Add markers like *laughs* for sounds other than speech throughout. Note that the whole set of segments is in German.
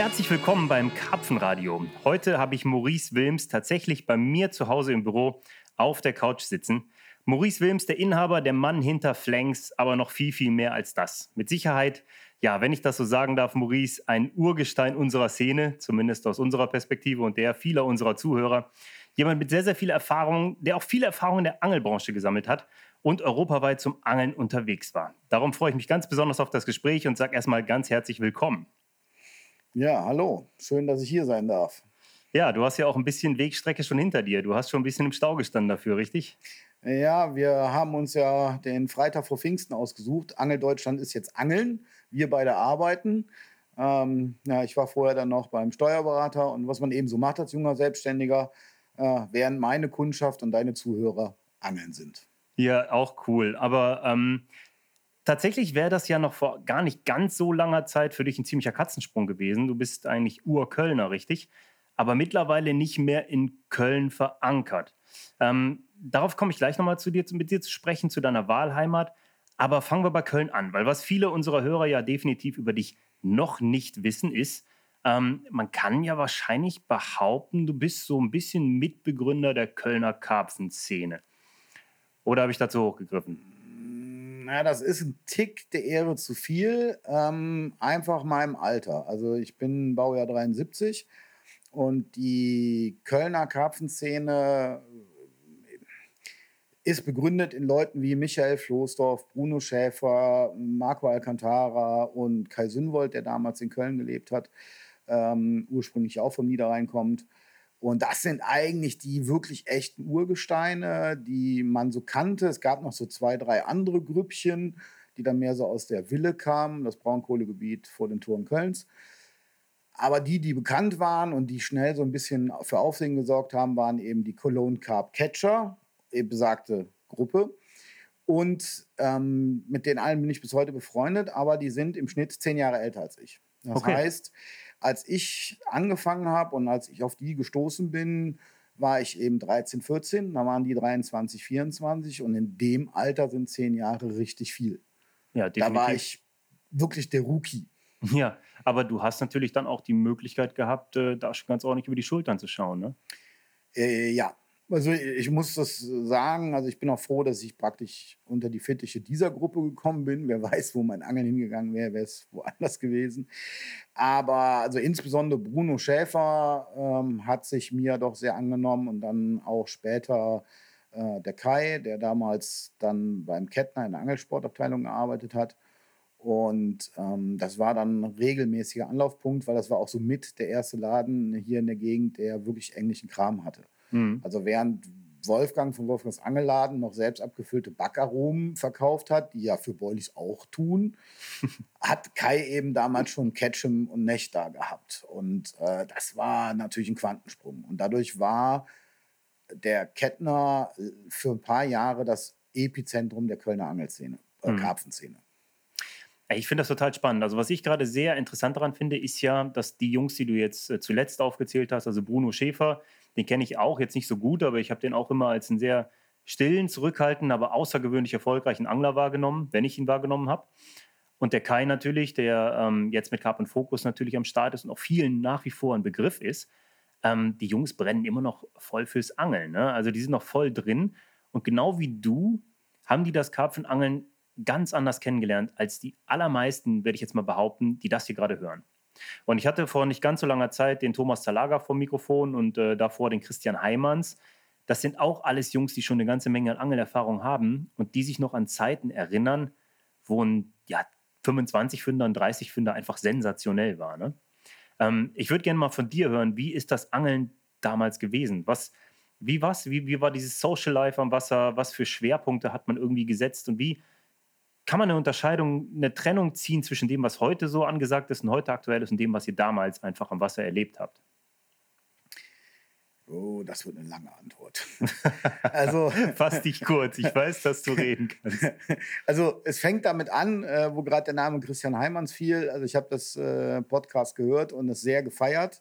Herzlich willkommen beim Karpfenradio. Heute habe ich Maurice Wilms tatsächlich bei mir zu Hause im Büro auf der Couch sitzen. Maurice Wilms, der Inhaber, der Mann hinter Flanks, aber noch viel, viel mehr als das. Mit Sicherheit, ja, wenn ich das so sagen darf, Maurice, ein Urgestein unserer Szene, zumindest aus unserer Perspektive und der vieler unserer Zuhörer. Jemand mit sehr, sehr viel Erfahrung, der auch viele Erfahrungen in der Angelbranche gesammelt hat und europaweit zum Angeln unterwegs war. Darum freue ich mich ganz besonders auf das Gespräch und sage erstmal ganz herzlich willkommen. Ja, hallo. Schön, dass ich hier sein darf. Ja, du hast ja auch ein bisschen Wegstrecke schon hinter dir. Du hast schon ein bisschen im Stau gestanden dafür, richtig? Ja, wir haben uns ja den Freitag vor Pfingsten ausgesucht. Angel Deutschland ist jetzt Angeln. Wir beide arbeiten. Ähm, ja, ich war vorher dann noch beim Steuerberater und was man eben so macht als junger Selbstständiger, äh, während meine Kundschaft und deine Zuhörer Angeln sind. Ja, auch cool. Aber ähm, tatsächlich wäre das ja noch vor gar nicht ganz so langer Zeit für dich ein ziemlicher Katzensprung gewesen. Du bist eigentlich Urkölner, richtig? Aber mittlerweile nicht mehr in Köln verankert. Ähm, darauf komme ich gleich nochmal zu dir, mit dir zu sprechen, zu deiner Wahlheimat. Aber fangen wir bei Köln an, weil was viele unserer Hörer ja definitiv über dich noch nicht wissen, ist, ähm, man kann ja wahrscheinlich behaupten, du bist so ein bisschen Mitbegründer der Kölner Karpfenszene. Oder habe ich dazu hochgegriffen? Na, das ist ein Tick der Ehre zu viel. Ähm, einfach meinem Alter. Also ich bin Baujahr 73 und die Kölner Karpfenszene ist begründet in Leuten wie Michael Floßdorf, Bruno Schäfer, Marco Alcantara und Kai Sünwold, der damals in Köln gelebt hat, ähm, ursprünglich auch vom Niederrhein kommt. Und das sind eigentlich die wirklich echten Urgesteine, die man so kannte. Es gab noch so zwei, drei andere Grüppchen, die dann mehr so aus der Wille kamen, das Braunkohlegebiet vor den Toren Kölns. Aber die, die bekannt waren und die schnell so ein bisschen für Aufsehen gesorgt haben, waren eben die Cologne Carp Catcher, eben besagte Gruppe. Und ähm, mit den allen bin ich bis heute befreundet, aber die sind im Schnitt zehn Jahre älter als ich. Das okay. heißt, als ich angefangen habe und als ich auf die gestoßen bin, war ich eben 13, 14, da waren die 23, 24 und in dem Alter sind zehn Jahre richtig viel. Ja, definitiv. Da war ich wirklich der Rookie. Ja, aber du hast natürlich dann auch die Möglichkeit gehabt, äh, da schon ganz ordentlich über die Schultern zu schauen, ne? Äh, ja, also ich muss das sagen, also ich bin auch froh, dass ich praktisch unter die Fittiche dieser Gruppe gekommen bin. Wer *laughs* weiß, wo mein Angeln hingegangen wäre, wäre es woanders gewesen. Aber also insbesondere Bruno Schäfer ähm, hat sich mir doch sehr angenommen und dann auch später äh, der Kai, der damals dann beim Kettner in der Angelsportabteilung gearbeitet hat. Und ähm, das war dann ein regelmäßiger Anlaufpunkt, weil das war auch so mit der erste Laden hier in der Gegend, der wirklich englischen Kram hatte. Mhm. Also während Wolfgang von Wolfgangs Angelladen noch selbst abgefüllte Backaromen verkauft hat, die ja für Boilies auch tun, *laughs* hat Kai eben damals schon Ketchum und Nech da gehabt. Und äh, das war natürlich ein Quantensprung. Und dadurch war der Kettner äh, für ein paar Jahre das Epizentrum der Kölner Angelszene, äh, mhm. Karpfenszene. Ich finde das total spannend. Also, was ich gerade sehr interessant daran finde, ist ja, dass die Jungs, die du jetzt äh, zuletzt aufgezählt hast, also Bruno Schäfer, den kenne ich auch jetzt nicht so gut, aber ich habe den auch immer als einen sehr stillen, zurückhaltenden, aber außergewöhnlich erfolgreichen Angler wahrgenommen, wenn ich ihn wahrgenommen habe. Und der Kai natürlich, der ähm, jetzt mit Carp Focus natürlich am Start ist und auch vielen nach wie vor ein Begriff ist. Ähm, die Jungs brennen immer noch voll fürs Angeln. Ne? Also die sind noch voll drin. Und genau wie du haben die das Karpfenangeln ganz anders kennengelernt als die allermeisten, werde ich jetzt mal behaupten, die das hier gerade hören. Und ich hatte vor nicht ganz so langer Zeit den Thomas Zalaga vom Mikrofon und äh, davor den Christian Heimanns. Das sind auch alles Jungs, die schon eine ganze Menge an Angelerfahrung haben und die sich noch an Zeiten erinnern, wo ein ja, 25 Fünder und 30 Fünder einfach sensationell war. Ne? Ähm, ich würde gerne mal von dir hören, wie ist das Angeln damals gewesen? Was, wie, was, wie, wie war dieses Social Life am Wasser? Was für Schwerpunkte hat man irgendwie gesetzt und wie kann man eine Unterscheidung, eine Trennung ziehen zwischen dem, was heute so angesagt ist und heute aktuell ist und dem, was ihr damals einfach am Wasser erlebt habt? Oh, das wird eine lange Antwort. *laughs* also fass dich kurz. Ich weiß, dass du reden kannst. *laughs* Also es fängt damit an, äh, wo gerade der Name Christian Heimanns fiel. Also ich habe das äh, Podcast gehört und es sehr gefeiert.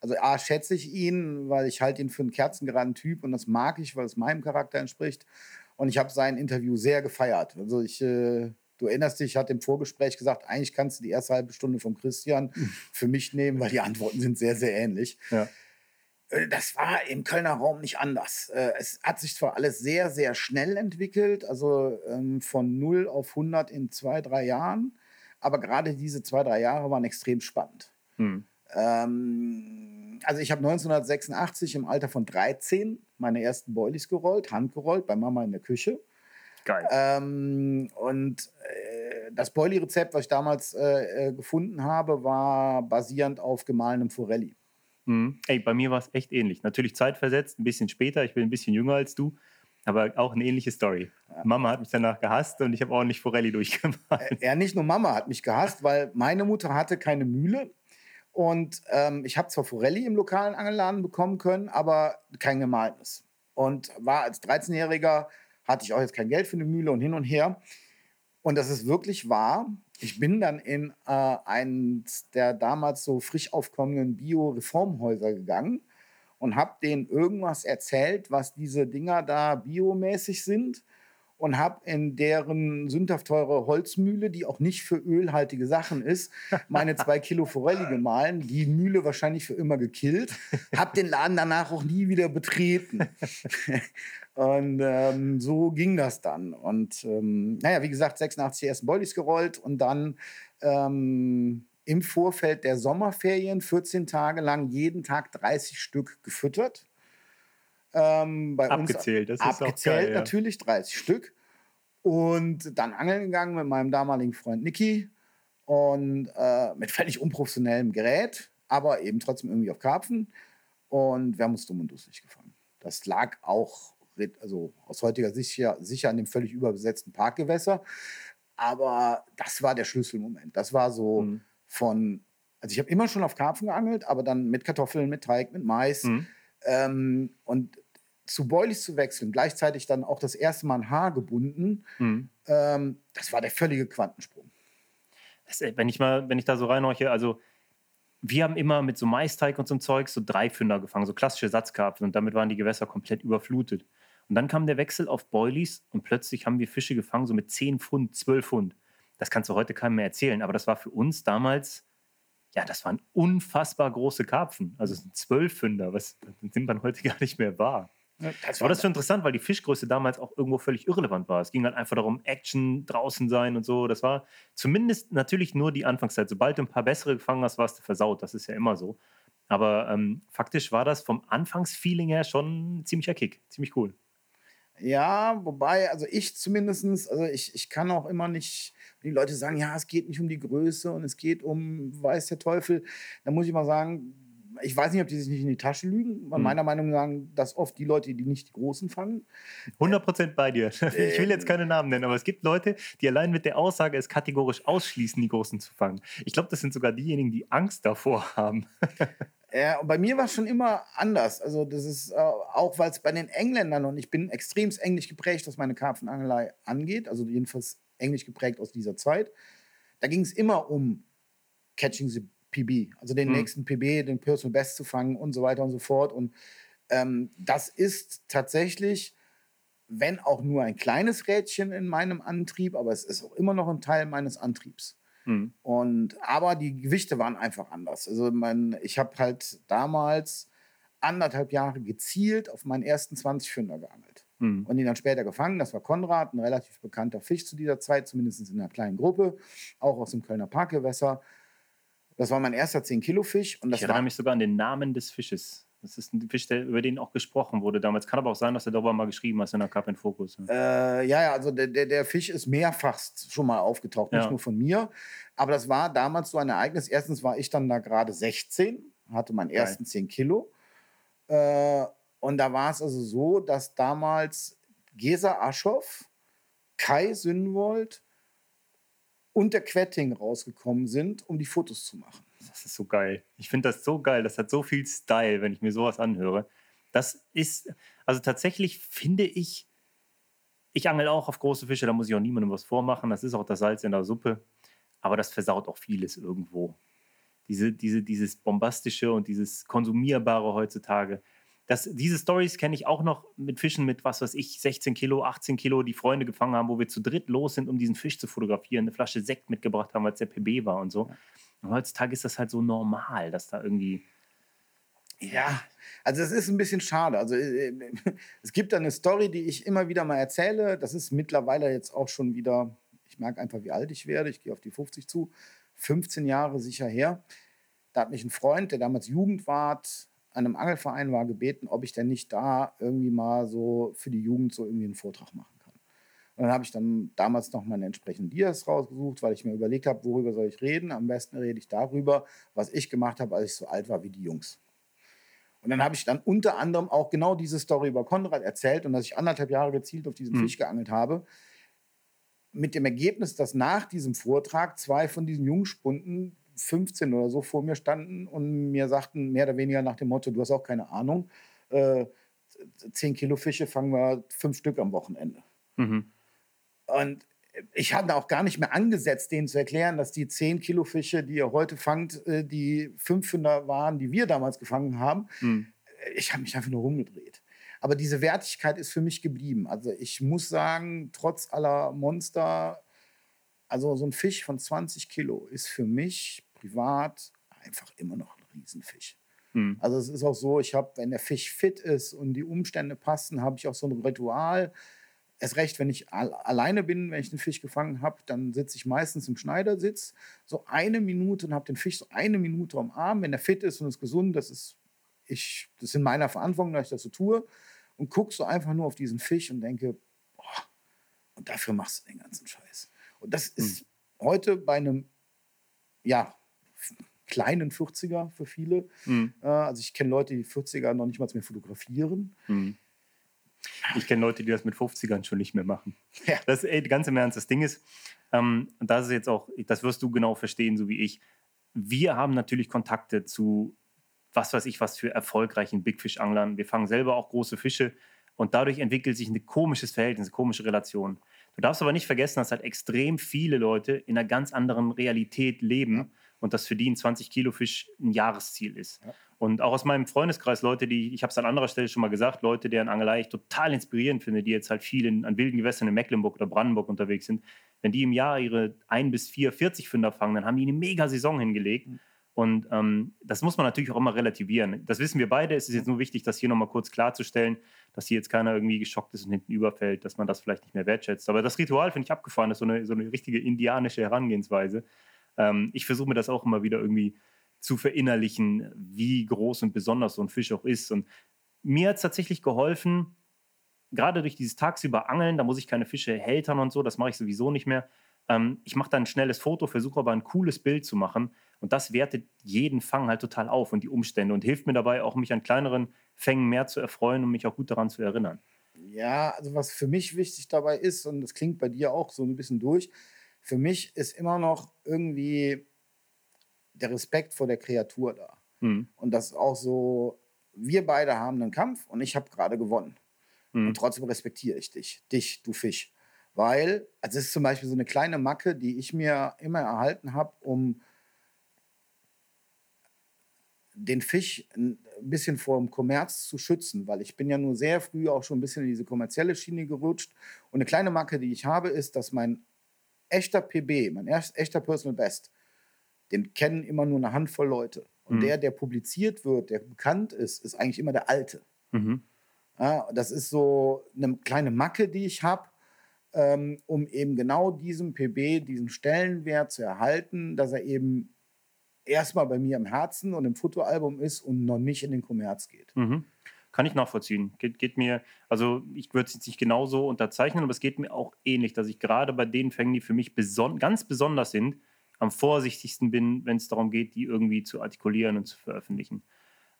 Also A schätze ich ihn, weil ich halte ihn für einen kerzengeraden Typ und das mag ich, weil es meinem Charakter entspricht. Und ich habe sein Interview sehr gefeiert. Also ich äh, Du erinnerst dich, ich hatte im Vorgespräch gesagt, eigentlich kannst du die erste halbe Stunde vom Christian *laughs* für mich nehmen, weil die Antworten sind sehr, sehr ähnlich. Ja. Äh, Das war im Kölner Raum nicht anders. Äh, Es hat sich zwar alles sehr, sehr schnell entwickelt, also ähm, von 0 auf 100 in zwei, drei Jahren, aber gerade diese zwei, drei Jahre waren extrem spannend. Hm. Ähm, also ich habe 1986 im Alter von 13 meine ersten Boilies gerollt, handgerollt, bei Mama in der Küche. Geil. Ähm, und äh, das Boilie-Rezept, was ich damals äh, äh, gefunden habe, war basierend auf gemahlenem Forelli. Mhm. Ey, bei mir war es echt ähnlich. Natürlich zeitversetzt, ein bisschen später. Ich bin ein bisschen jünger als du, aber auch eine ähnliche Story. Mama hat mich danach gehasst und ich habe ordentlich Forelli durchgemacht. Ja, nicht nur Mama hat mich gehasst, weil meine Mutter hatte keine Mühle. Und ähm, ich habe zwar Forelli im lokalen Angelladen bekommen können, aber kein gemahlenes. Und war als 13-Jähriger, hatte ich auch jetzt kein Geld für eine Mühle und hin und her. Und das ist wirklich wahr. Ich bin dann in äh, eins der damals so frisch aufkommenden Bio-Reformhäuser gegangen und habe denen irgendwas erzählt, was diese Dinger da biomäßig sind und habe in deren sündhaft teure Holzmühle, die auch nicht für ölhaltige Sachen ist, meine zwei Kilo Forelli gemahlen, die Mühle wahrscheinlich für immer gekillt, habe den Laden danach auch nie wieder betreten. *laughs* und ähm, so ging das dann. Und ähm, naja, wie gesagt, 86 die ersten Boilies gerollt und dann ähm, im Vorfeld der Sommerferien 14 Tage lang jeden Tag 30 Stück gefüttert. Ähm, bei Abgezählt, das ist auch abgezählt geil, ja. natürlich 30 Stück. Und dann angeln gegangen mit meinem damaligen Freund Niki und äh, mit völlig unprofessionellem Gerät, aber eben trotzdem irgendwie auf Karpfen. Und wir haben uns dumm und dusselig gefangen. Das lag auch, also aus heutiger Sicht sicher, sicher an dem völlig überbesetzten Parkgewässer. Aber das war der Schlüsselmoment. Das war so Mhm. von, also ich habe immer schon auf Karpfen geangelt, aber dann mit Kartoffeln, mit Teig, mit Mais. Mhm. Ähm, und zu Boilies zu wechseln, gleichzeitig dann auch das erste Mal ein Haar gebunden, Mhm. ähm, das war der völlige Quantensprung. Das, äh, wenn ich mal, wenn ich da so reinhorche, also wir haben immer mit so Maisteig und so einem Zeug so Dreifünder gefangen, so klassische Satzkarpfen und damit waren die Gewässer komplett überflutet. Und dann kam der Wechsel auf Boilies und plötzlich haben wir Fische gefangen, so mit 10 Pfund, 12 Pfund. Das kannst du heute keinem mehr erzählen, aber das war für uns damals, ja, das waren unfassbar große Karpfen. Also es sind Zwölffünder, was nimmt man heute *laughs* gar nicht mehr wahr. Das Aber das ist schon interessant, weil die Fischgröße damals auch irgendwo völlig irrelevant war. Es ging halt einfach darum, Action draußen sein und so. Das war zumindest natürlich nur die Anfangszeit. Sobald du ein paar bessere gefangen hast, warst du versaut. Das ist ja immer so. Aber ähm, faktisch war das vom Anfangsfeeling her schon ein ziemlicher Kick. Ziemlich cool. Ja, wobei, also ich zumindestens, also ich, ich kann auch immer nicht, die Leute sagen, ja, es geht nicht um die Größe und es geht um weiß der Teufel, dann muss ich mal sagen, ich weiß nicht, ob die sich nicht in die Tasche lügen. Hm. Meiner Meinung nach sagen das oft die Leute, die nicht die Großen fangen. 100% bei dir. *laughs* Ich will jetzt keine Namen nennen, aber es gibt Leute, die allein mit der Aussage es kategorisch ausschließen, die Großen zu fangen. Ich glaube, das sind sogar diejenigen, die Angst davor haben. *laughs* Ja, und bei mir war es schon immer anders. Also das ist äh, auch, weil es bei den Engländern und ich bin extremst englisch geprägt, was meine Karpfenangelei angeht, also jedenfalls englisch geprägt aus dieser Zeit. Da ging es immer um Catching the PB, also den Hm. nächsten PB, den Personal Best zu fangen und so weiter und so fort. Und ähm, das ist tatsächlich, wenn auch nur ein kleines Rädchen in meinem Antrieb, aber es ist auch immer noch ein Teil meines Antriebs. Hm. Und aber die Gewichte waren einfach anders. Also mein, ich habe halt damals anderthalb Jahre gezielt auf meinen ersten 20 Fünder geangelt Hm. und ihn dann später gefangen. Das war Konrad, ein relativ bekannter Fisch zu dieser Zeit, zumindest in einer kleinen Gruppe, auch aus dem Kölner Parkgewässer. Das war mein erster 10-Kilo-Fisch. Und das Ich erinnere mich sogar an den Namen des Fisches. Das ist ein Fisch, der, über den auch gesprochen wurde damals. Kann aber auch sein, dass er darüber mal geschrieben hat in der Cup in Focus. äh, ja, ja, also der, der, der Fisch ist mehrfach schon mal aufgetaucht, nicht Ja. nur von mir. Aber das war damals so ein Ereignis. Erstens war ich dann da gerade 16, hatte meinen Geil. ersten 10 Kilo. Äh, und da war es also so, dass damals Gesa Aschoff, Kai Sünwold und der Quetting rausgekommen sind, um die Fotos zu machen. Das ist so geil. Ich finde das so geil. Das hat so viel Style, wenn ich mir sowas anhöre. Das ist, also tatsächlich finde ich, ich angel auch auf große Fische, da muss ich auch niemandem was vormachen. Das ist auch das Salz in der Suppe. Aber das versaut auch vieles irgendwo. Diese, diese, dieses Bombastische und dieses Konsumierbare heutzutage. Das, diese Stories kenne ich auch noch mit Fischen mit, was weiß ich, 16 Kilo, 18 Kilo, die Freunde gefangen haben, wo wir zu dritt los sind, um diesen Fisch zu fotografieren, eine Flasche Sekt mitgebracht haben, weil es der PB war und so. Und heutzutage ist das halt so normal, dass da irgendwie. Ja, also es ist ein bisschen schade. Also äh, *laughs* es gibt da eine Story, die ich immer wieder mal erzähle. Das ist mittlerweile jetzt auch schon wieder, ich merke einfach, wie alt ich werde. Ich gehe auf die 50 zu. 15 Jahre sicher her. Da hat mich ein Freund, der damals Jugendwart an einem Angelverein war, gebeten, ob ich denn nicht da irgendwie mal so für die Jugend so irgendwie einen Vortrag machen kann. Und dann habe ich dann damals noch meine entsprechenden Dias rausgesucht, weil ich mir überlegt habe, worüber soll ich reden. Am besten rede ich darüber, was ich gemacht habe, als ich so alt war wie die Jungs. Und dann habe ich dann unter anderem auch genau diese Story über Konrad erzählt und dass ich anderthalb Jahre gezielt auf diesen mhm. Fisch geangelt habe. Mit dem Ergebnis, dass nach diesem Vortrag zwei von diesen Jungspunden 15 oder so vor mir standen und mir sagten, mehr oder weniger nach dem Motto, du hast auch keine Ahnung, äh, 10 Kilo Fische fangen wir fünf Stück am Wochenende. Mhm. Und ich hatte auch gar nicht mehr angesetzt, denen zu erklären, dass die 10 Kilo Fische, die ihr heute fangt, äh, die 500 waren, die wir damals gefangen haben. Mhm. Ich habe mich einfach nur rumgedreht. Aber diese Wertigkeit ist für mich geblieben. Also ich muss sagen, trotz aller Monster, also so ein Fisch von 20 Kilo ist für mich privat einfach immer noch ein Riesenfisch. Mhm. Also es ist auch so, ich habe, wenn der Fisch fit ist und die Umstände passen, habe ich auch so ein Ritual. Erst recht, wenn ich alleine bin, wenn ich den Fisch gefangen habe, dann sitze ich meistens im Schneidersitz, so eine Minute und habe den Fisch so eine Minute am Arm. Wenn er fit ist und ist gesund, das ist, ich, das ist in meiner Verantwortung, dass ich das so tue. Und gucke so einfach nur auf diesen Fisch und denke, boah, und dafür machst du den ganzen Scheiß. Und das ist mhm. heute bei einem, ja, kleinen 40er für viele. Mhm. also ich kenne Leute, die 40er noch nicht mal mehr fotografieren. Mhm. Ich kenne Leute, die das mit 50ern schon nicht mehr machen. Ja. Das ey, ganz im Ernst. Das Ding ist, ähm, das ist jetzt auch, das wirst du genau verstehen, so wie ich. Wir haben natürlich Kontakte zu, was weiß ich, was für erfolgreichen Big Fish Anglern. Wir fangen selber auch große Fische und dadurch entwickelt sich ein komisches Verhältnis, eine komische Relation. Du darfst aber nicht vergessen, dass halt extrem viele Leute in einer ganz anderen Realität leben ja. Und dass für die ein 20 Kilo Fisch ein Jahresziel ist. Ja. Und auch aus meinem Freundeskreis Leute, die, ich habe es an anderer Stelle schon mal gesagt, Leute, deren Angelei ich total inspirierend finde, die jetzt halt viel in, an wilden Gewässern in Mecklenburg oder Brandenburg unterwegs sind, wenn die im Jahr ihre ein bis vier 40 Fünder fangen, dann haben die eine mega Saison hingelegt. Mhm. Und ähm, das muss man natürlich auch immer relativieren. Das wissen wir beide. Es ist jetzt nur wichtig, das hier nochmal kurz klarzustellen, dass hier jetzt keiner irgendwie geschockt ist und hinten überfällt, dass man das vielleicht nicht mehr wertschätzt. Aber das Ritual finde ich abgefahren. Das ist so eine, so eine richtige indianische Herangehensweise. Ähm, ich versuche mir das auch immer wieder irgendwie zu verinnerlichen, wie groß und besonders so ein Fisch auch ist. Und mir hat es tatsächlich geholfen, gerade durch dieses tagsüber Angeln, da muss ich keine Fische hältern und so, das mache ich sowieso nicht mehr. Ähm, ich mache dann ein schnelles Foto, versuche aber ein cooles Bild zu machen. Und das wertet jeden Fang halt total auf und die Umstände und hilft mir dabei, auch mich an kleineren Fängen mehr zu erfreuen und mich auch gut daran zu erinnern. Ja, also was für mich wichtig dabei ist, und das klingt bei dir auch so ein bisschen durch, für mich ist immer noch irgendwie der Respekt vor der Kreatur da. Mhm. Und das auch so, wir beide haben einen Kampf und ich habe gerade gewonnen. Mhm. Und trotzdem respektiere ich dich, dich, du Fisch. Weil, also es ist zum Beispiel so eine kleine Macke, die ich mir immer erhalten habe, um den Fisch ein bisschen vor dem Kommerz zu schützen, weil ich bin ja nur sehr früh auch schon ein bisschen in diese kommerzielle Schiene gerutscht. Und eine kleine Macke, die ich habe, ist, dass mein echter PB, mein echter Personal Best, den kennen immer nur eine Handvoll Leute. Und mhm. der, der publiziert wird, der bekannt ist, ist eigentlich immer der Alte. Mhm. Ja, das ist so eine kleine Macke, die ich habe, ähm, um eben genau diesem PB, diesen Stellenwert zu erhalten, dass er eben erstmal bei mir im Herzen und im Fotoalbum ist und noch nicht in den Kommerz geht. Mhm. Kann ich nachvollziehen. Geht, geht mir, also ich würde es jetzt nicht genauso unterzeichnen, aber es geht mir auch ähnlich, dass ich gerade bei den Fängen, die für mich beson ganz besonders sind, am vorsichtigsten bin, wenn es darum geht, die irgendwie zu artikulieren und zu veröffentlichen.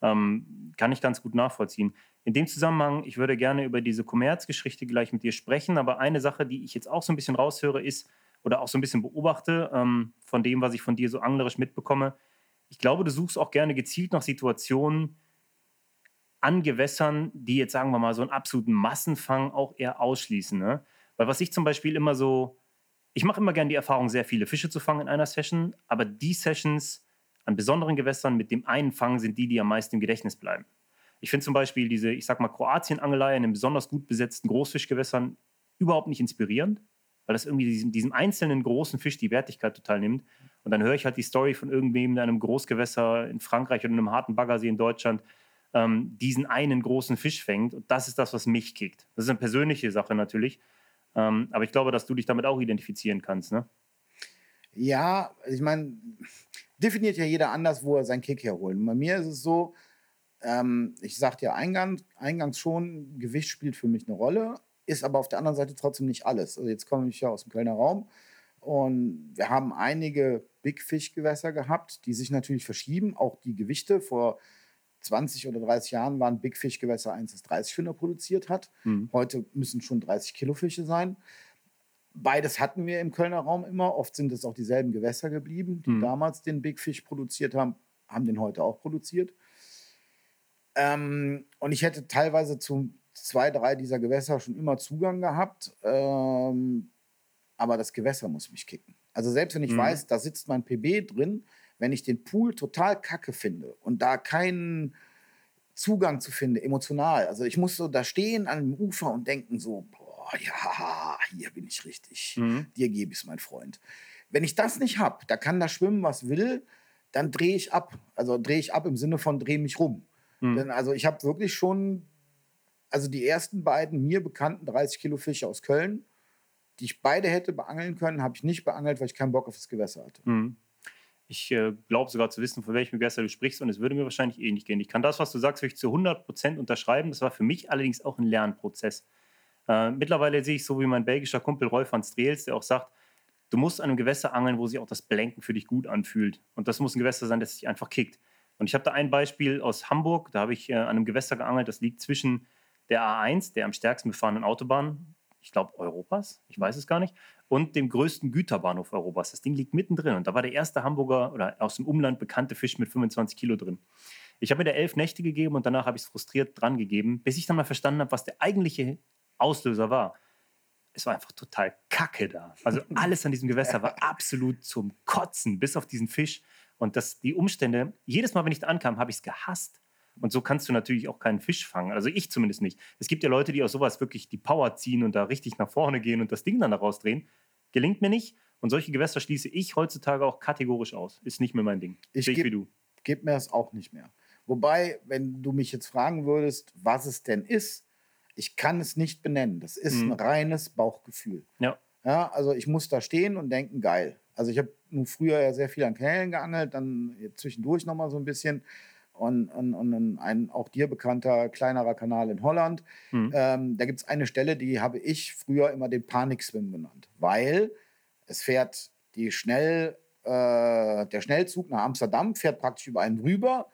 Ähm, kann ich ganz gut nachvollziehen. In dem Zusammenhang, ich würde gerne über diese Kommerzgeschichte gleich mit dir sprechen, aber eine Sache, die ich jetzt auch so ein bisschen raushöre, ist, oder auch so ein bisschen beobachte, ähm, von dem, was ich von dir so anglerisch mitbekomme. Ich glaube, du suchst auch gerne gezielt nach Situationen an Gewässern, die jetzt, sagen wir mal, so einen absoluten Massenfang auch eher ausschließen. Ne? Weil was ich zum Beispiel immer so, ich mache immer gerne die Erfahrung, sehr viele Fische zu fangen in einer Session, aber die Sessions an besonderen Gewässern mit dem einen Fang sind die, die am meisten im Gedächtnis bleiben. Ich finde zum Beispiel diese, ich sag mal, Kroatien-Angelei in den besonders gut besetzten Großfischgewässern überhaupt nicht inspirierend, weil das irgendwie diesem, diesem einzelnen großen Fisch die Wertigkeit total nimmt. Und dann höre ich halt die Story von irgendwem in einem Großgewässer in Frankreich oder in einem harten Baggersee in Deutschland, ähm, diesen einen großen Fisch fängt. Und das ist das, was mich kickt. Das ist eine persönliche Sache natürlich. Ähm, aber ich glaube, dass du dich damit auch identifizieren kannst, ne? Ja, ich meine, definiert ja jeder anders, wo er seinen Kick herholt. Bei mir ist es so, ähm, ich sagte ja eingangs, eingangs schon, Gewicht spielt für mich eine Rolle, ist aber auf der anderen Seite trotzdem nicht alles. Also jetzt komme ich ja aus dem Kölner Raum und wir haben einige Big Fish Gewässer gehabt, die sich natürlich verschieben, auch die Gewichte. Vor 20 oder 30 Jahren waren Big Fish Gewässer 1 das 30 Finder produziert hat. Mhm. Heute müssen schon 30 Kilo Fische sein. Beides hatten wir im Kölner Raum immer. Oft sind es auch dieselben Gewässer geblieben, die mhm. damals den Big Fish produziert haben, haben den heute auch produziert. Ähm, und ich hätte teilweise zu zwei, drei dieser Gewässer schon immer Zugang gehabt. Ähm, aber das Gewässer muss mich kicken. Also selbst wenn ich mhm. weiß, da sitzt mein PB drin, wenn ich den Pool total kacke finde und da keinen Zugang zu finde, emotional. Also ich muss so da stehen an dem Ufer und denken so, boah, ja, *laughs* hier bin ich richtig. Mhm. Dir gebe ich es, mein Freund. Wenn ich das nicht habe, da kann da schwimmen, was will, dann drehe ich ab. Also drehe ich ab im Sinne von drehe mich rum. Mhm. Denn also ich habe wirklich schon, also die ersten beiden mir bekannten 30 Kilo Fische aus Köln, die ich beide hätte beangeln können, habe ich nicht beangelt, weil ich keinen Bock auf das Gewässer hatte. Mhm. Ich äh, glaube sogar zu wissen, von welchem Gewässer du sprichst und es würde mir wahrscheinlich eh nicht gehen. Ich kann das, was du sagst, wirklich zu 100 Prozent unterschreiben. Das war für mich allerdings auch ein Lernprozess. Äh, mittlerweile sehe ich so wie mein belgischer Kumpel Rolf van Streels, der auch sagt, du musst an einem Gewässer angeln, wo sich auch das Blenken für dich gut anfühlt. Und das muss ein Gewässer sein, das sich einfach kickt. Und ich habe da ein Beispiel aus Hamburg, da habe ich äh, an einem Gewässer geangelt, das liegt zwischen der A1, der am stärksten befahrenen Autobahn, ich glaube Europas, ich weiß es gar nicht, und dem größten Güterbahnhof Europas. Das Ding liegt mittendrin und da war der erste Hamburger oder aus dem Umland bekannte Fisch mit 25 Kilo drin. Ich habe mir da elf Nächte gegeben und danach habe ich es frustriert dran gegeben, bis ich dann mal verstanden habe, was der eigentliche Auslöser war. Es war einfach total kacke da. Also *laughs* alles an diesem Gewässer war absolut zum Kotzen, bis auf diesen Fisch. Und das, die Umstände, jedes Mal, wenn ich da ankam, habe ich es gehasst. Und so kannst du natürlich auch keinen Fisch fangen. Also ich zumindest nicht. Es gibt ja Leute, die aus sowas wirklich die Power ziehen und da richtig nach vorne gehen und das Ding dann da rausdrehen. Gelingt mir nicht. Und solche Gewässer schließe ich heutzutage auch kategorisch aus. Ist nicht mehr mein Ding. Ich Sehe ich wie du. Gib mir das auch nicht mehr. Wobei, wenn du mich jetzt fragen würdest, was es denn ist, ich kann es nicht benennen. Das ist mhm. ein reines Bauchgefühl. Ja. ja. Also ich muss da stehen und denken, geil. Also ich habe nun früher ja sehr viel an Kanälen geangelt, dann zwischendurch nochmal so ein bisschen. Und, und, und, ein auch dir bekannter kleinerer Kanal in Holland. Mhm. Ähm, da gibt es eine Stelle, die habe ich früher immer den Panikswim genannt, weil es fährt die schnell, äh, der Schnellzug nach Amsterdam fährt praktisch über einen rüber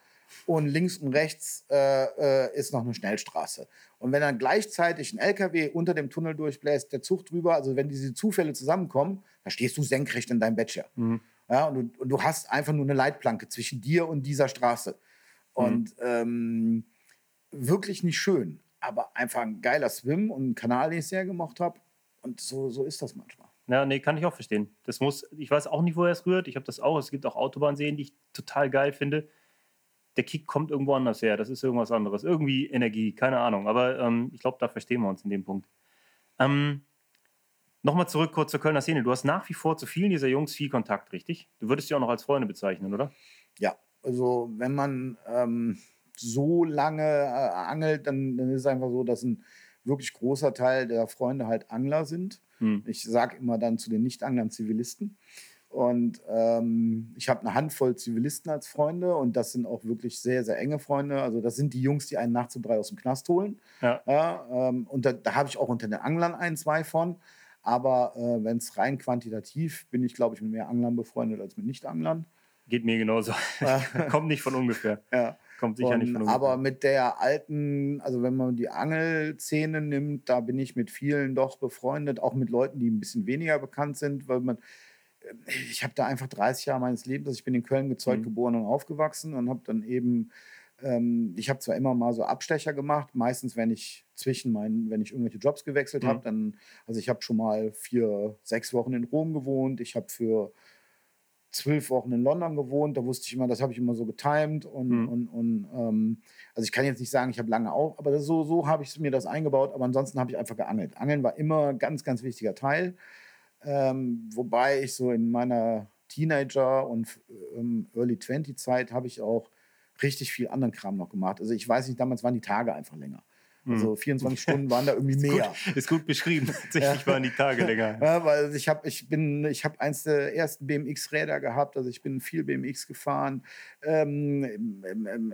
und links und rechts äh, äh, ist noch eine Schnellstraße. Und wenn dann gleichzeitig ein LKW unter dem Tunnel durchbläst, der Zug drüber, also wenn diese Zufälle zusammenkommen, dann stehst du senkrecht in deinem Bettchen. Mhm. Ja, und du, und du, hast einfach nur eine Leitplanke zwischen dir und dieser Straße. Und mhm. ähm, wirklich nicht schön, aber einfach ein geiler Swim und ein Kanal, den ich sehr gemocht habe. Und so, so ist das manchmal. Ja, nee, kann ich auch verstehen. Das muss, ich weiß auch nicht, woher es rührt. Ich habe das auch. Es gibt auch Autobahnseen, die ich total geil finde. Der Kick kommt irgendwo anders her. Das ist irgendwas anderes. Irgendwie Energie, keine Ahnung. Aber ähm, ich glaube, da verstehen wir uns in dem Punkt. Ähm, Nochmal zurück kurz zur Kölner Szene. Du hast nach wie vor zu vielen dieser Jungs viel Kontakt, richtig? Du würdest sie auch noch als Freunde bezeichnen, oder? Ja, also wenn man ähm, so lange äh, angelt, dann, dann, ist es einfach so, dass ein wirklich großer Teil der Freunde halt Angler sind. Hm. Ich sage immer dann zu den Nicht-Anglern Zivilisten. Und ähm, ich habe eine Handvoll Zivilisten als Freunde und das sind auch wirklich sehr, sehr enge Freunde. Also das sind die Jungs, die einen nachts um drei aus dem Knast holen. Ja. ja ähm, und da, da habe ich auch unter den Anglern ein, zwei von. Aber äh, wenn es rein quantitativ bin ich, glaube ich, mit mehr Anglern befreundet als mit Nicht-Anglern. Geht mir genauso. *laughs* Kommt nicht von ungefähr. Ja. Kommt sicher und, nicht von ungefähr. Aber mit der alten, also wenn man die Angelszene nimmt, da bin ich mit vielen doch befreundet, auch mit Leuten, die ein bisschen weniger bekannt sind, weil man, äh, ich habe da einfach 30 Jahre meines Lebens, also ich bin in Köln gezeugt, mhm. geboren und aufgewachsen und habe dann eben, ähm, ich habe zwar immer mal so Abstecher gemacht, meistens wenn ich zwischen meinen, wenn ich irgendwelche Jobs gewechselt mhm. habe, dann, also ich habe schon mal vier, sechs Wochen in Rom gewohnt, ich habe für zwölf Wochen in London gewohnt. Da wusste ich immer, das habe ich immer so getimed. Und, mhm. und, und ähm, also ich kann jetzt nicht sagen, ich habe lange auch, aber so, so habe ich mir das eingebaut. Aber ansonsten habe ich einfach geangelt. Angeln war immer ein ganz, ganz wichtiger Teil. Ähm, wobei ich so in meiner Teenager- und ähm, Early 20-Zeit habe ich auch richtig viel anderen Kram noch gemacht. Also ich weiß nicht, damals waren die Tage einfach länger. Also 24 hm. Stunden waren da *laughs* irgendwie ist mehr. Gut, ist gut beschrieben. *laughs* Tatsächlich waren die Tage länger. Ja, weil ich habe ich bin, ich habe eins der ersten BMX-Räder gehabt. Also ich bin viel BMX gefahren. Ähm,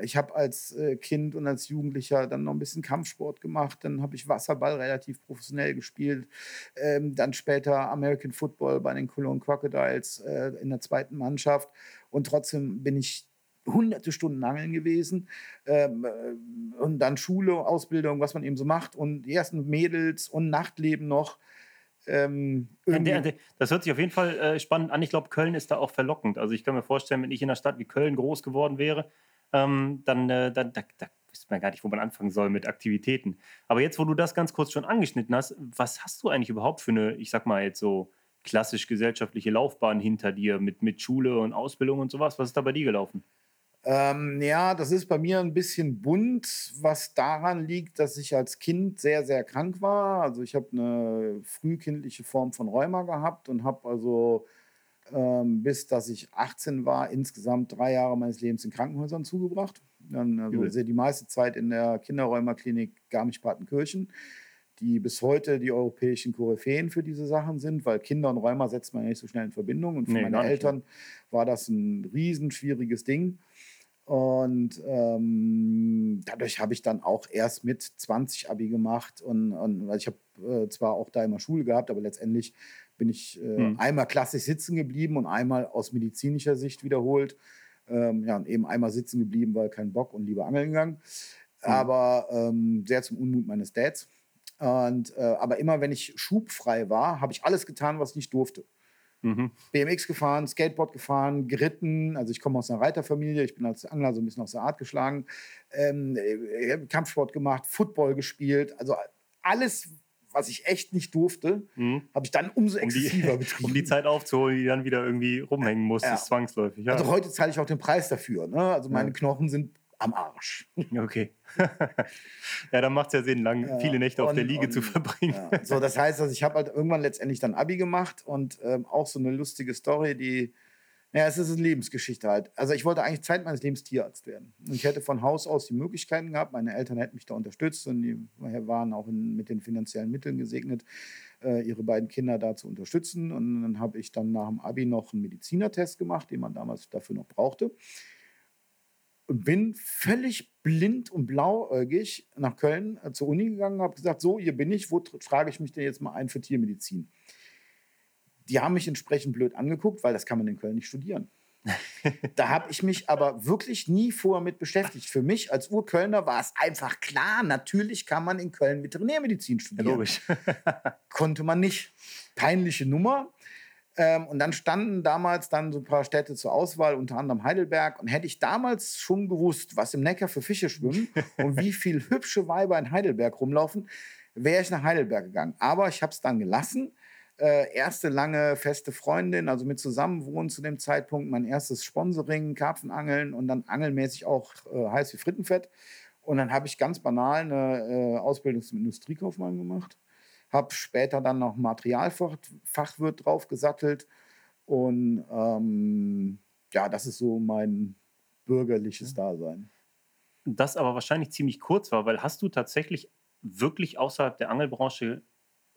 ich habe als äh, Kind und als Jugendlicher dann noch ein bisschen Kampfsport gemacht. Dann habe ich Wasserball relativ professionell gespielt. Ähm, dann später American Football bei den Cologne Crocodiles äh, in der zweiten Mannschaft. Und trotzdem bin ich hunderte Stunden Angeln gewesen ähm, äh, und dann Schule, Ausbildung, was man eben so macht und die ersten Mädels und Nachtleben noch. Ähm, das hört sich auf jeden Fall äh, spannend an. Ich glaube, Köln ist da auch verlockend. Also ich kann mir vorstellen, wenn ich in einer Stadt wie Köln groß geworden wäre, ähm, dann, äh, dann da, da wüsste man gar nicht, wo man anfangen soll mit Aktivitäten. Aber jetzt, wo du das ganz kurz schon angeschnitten hast, was hast du eigentlich überhaupt für eine, ich sag mal jetzt so klassisch gesellschaftliche Laufbahn hinter dir mit, mit Schule und Ausbildung und sowas? Was ist da bei dir gelaufen? Ähm, ja, das ist bei mir ein bisschen bunt, was daran liegt, dass ich als Kind sehr, sehr krank war. Also ich habe eine frühkindliche Form von Rheuma gehabt und habe also ähm, bis dass ich 18 war, insgesamt drei Jahre meines Lebens in Krankenhäusern zugebracht. Dann also die meiste Zeit in der Kinderrheumaklinik Garmisch-Partenkirchen, die bis heute die europäischen Koryphäen für diese Sachen sind, weil Kinder und Rheuma setzt man ja nicht so schnell in Verbindung. Und für nee, meine Eltern war das ein riesen schwieriges Ding. Und ähm, dadurch habe ich dann auch erst mit 20 Abi gemacht. Und, und ich habe äh, zwar auch da immer Schule gehabt, aber letztendlich bin ich äh, hm. einmal klassisch sitzen geblieben und einmal aus medizinischer Sicht wiederholt. Ähm, ja, und eben einmal sitzen geblieben, weil kein Bock und lieber angeln gegangen. Hm. Aber ähm, sehr zum Unmut meines Dads. Und, äh, aber immer wenn ich schubfrei war, habe ich alles getan, was ich nicht durfte. Mhm. BMX gefahren, Skateboard gefahren, geritten. Also ich komme aus einer Reiterfamilie, ich bin als Angler so ein bisschen aus der Art geschlagen. Ähm, äh, Kampfsport gemacht, Football gespielt. Also alles, was ich echt nicht durfte, mhm. habe ich dann umso exzessiver um die, *laughs* Um die Zeit aufzuholen, die dann wieder irgendwie rumhängen muss, ja. ist zwangsläufig. Ja. Also heute zahle ich auch den Preis dafür. Ne? Also meine ja. Knochen sind am Arsch. *laughs* Okay. *laughs* ja, dann macht es ja Sinn, lang ja, viele Nächte auf der Liege und, zu verbringen. Ja. *laughs* So, das heißt, also ich habe halt irgendwann letztendlich dann Abi gemacht und ähm, auch so eine lustige Story, die, ja, es ist eine Lebensgeschichte halt. Also ich wollte eigentlich Zeit meines Lebens Tierarzt werden. Und ich hätte von Haus aus die Möglichkeiten gehabt. Meine Eltern hätten mich da unterstützt und die waren auch in, mit den finanziellen Mitteln gesegnet, äh, ihre beiden Kinder da zu unterstützen. Und dann habe ich dann nach dem Abi noch einen Medizinertest gemacht, den man damals dafür noch brauchte und bin völlig blind und blauäugig nach Köln äh, zur Uni gegangen und habe gesagt, so, hier bin ich, wo frage ich mich denn jetzt mal ein für Tiermedizin? Die haben mich entsprechend blöd angeguckt, weil das kann man in Köln nicht studieren. *laughs* da habe ich mich aber wirklich nie vorher mit beschäftigt. Für mich als Urkölner war es einfach klar, natürlich kann man in Köln Veterinärmedizin studieren. Ja, logisch. *laughs* Konnte man nicht. Peinliche Nummer. Ähm, und dann standen damals dann so ein paar Städte zur Auswahl, unter anderem Heidelberg. Und hätte ich damals schon gewusst, was im Neckar für Fische schwimmen *laughs* und wie viele hübsche Weiber in Heidelberg rumlaufen, wäre ich nach Heidelberg gegangen. Aber ich habe es dann gelassen. Äh, erste lange feste Freundin, also mit Zusammenwohnen zu dem Zeitpunkt, mein erstes Sponsoring, Karpfenangeln und dann angelmäßig auch äh, heiß wie Frittenfett. Und dann habe ich ganz banal eine äh, Ausbildung zum Industriekaufmann gemacht habe später dann noch Materialfachwirt drauf gesattelt. Und ähm, ja, das ist so mein bürgerliches Dasein. Das aber wahrscheinlich ziemlich kurz war, weil hast du tatsächlich wirklich außerhalb der Angelbranche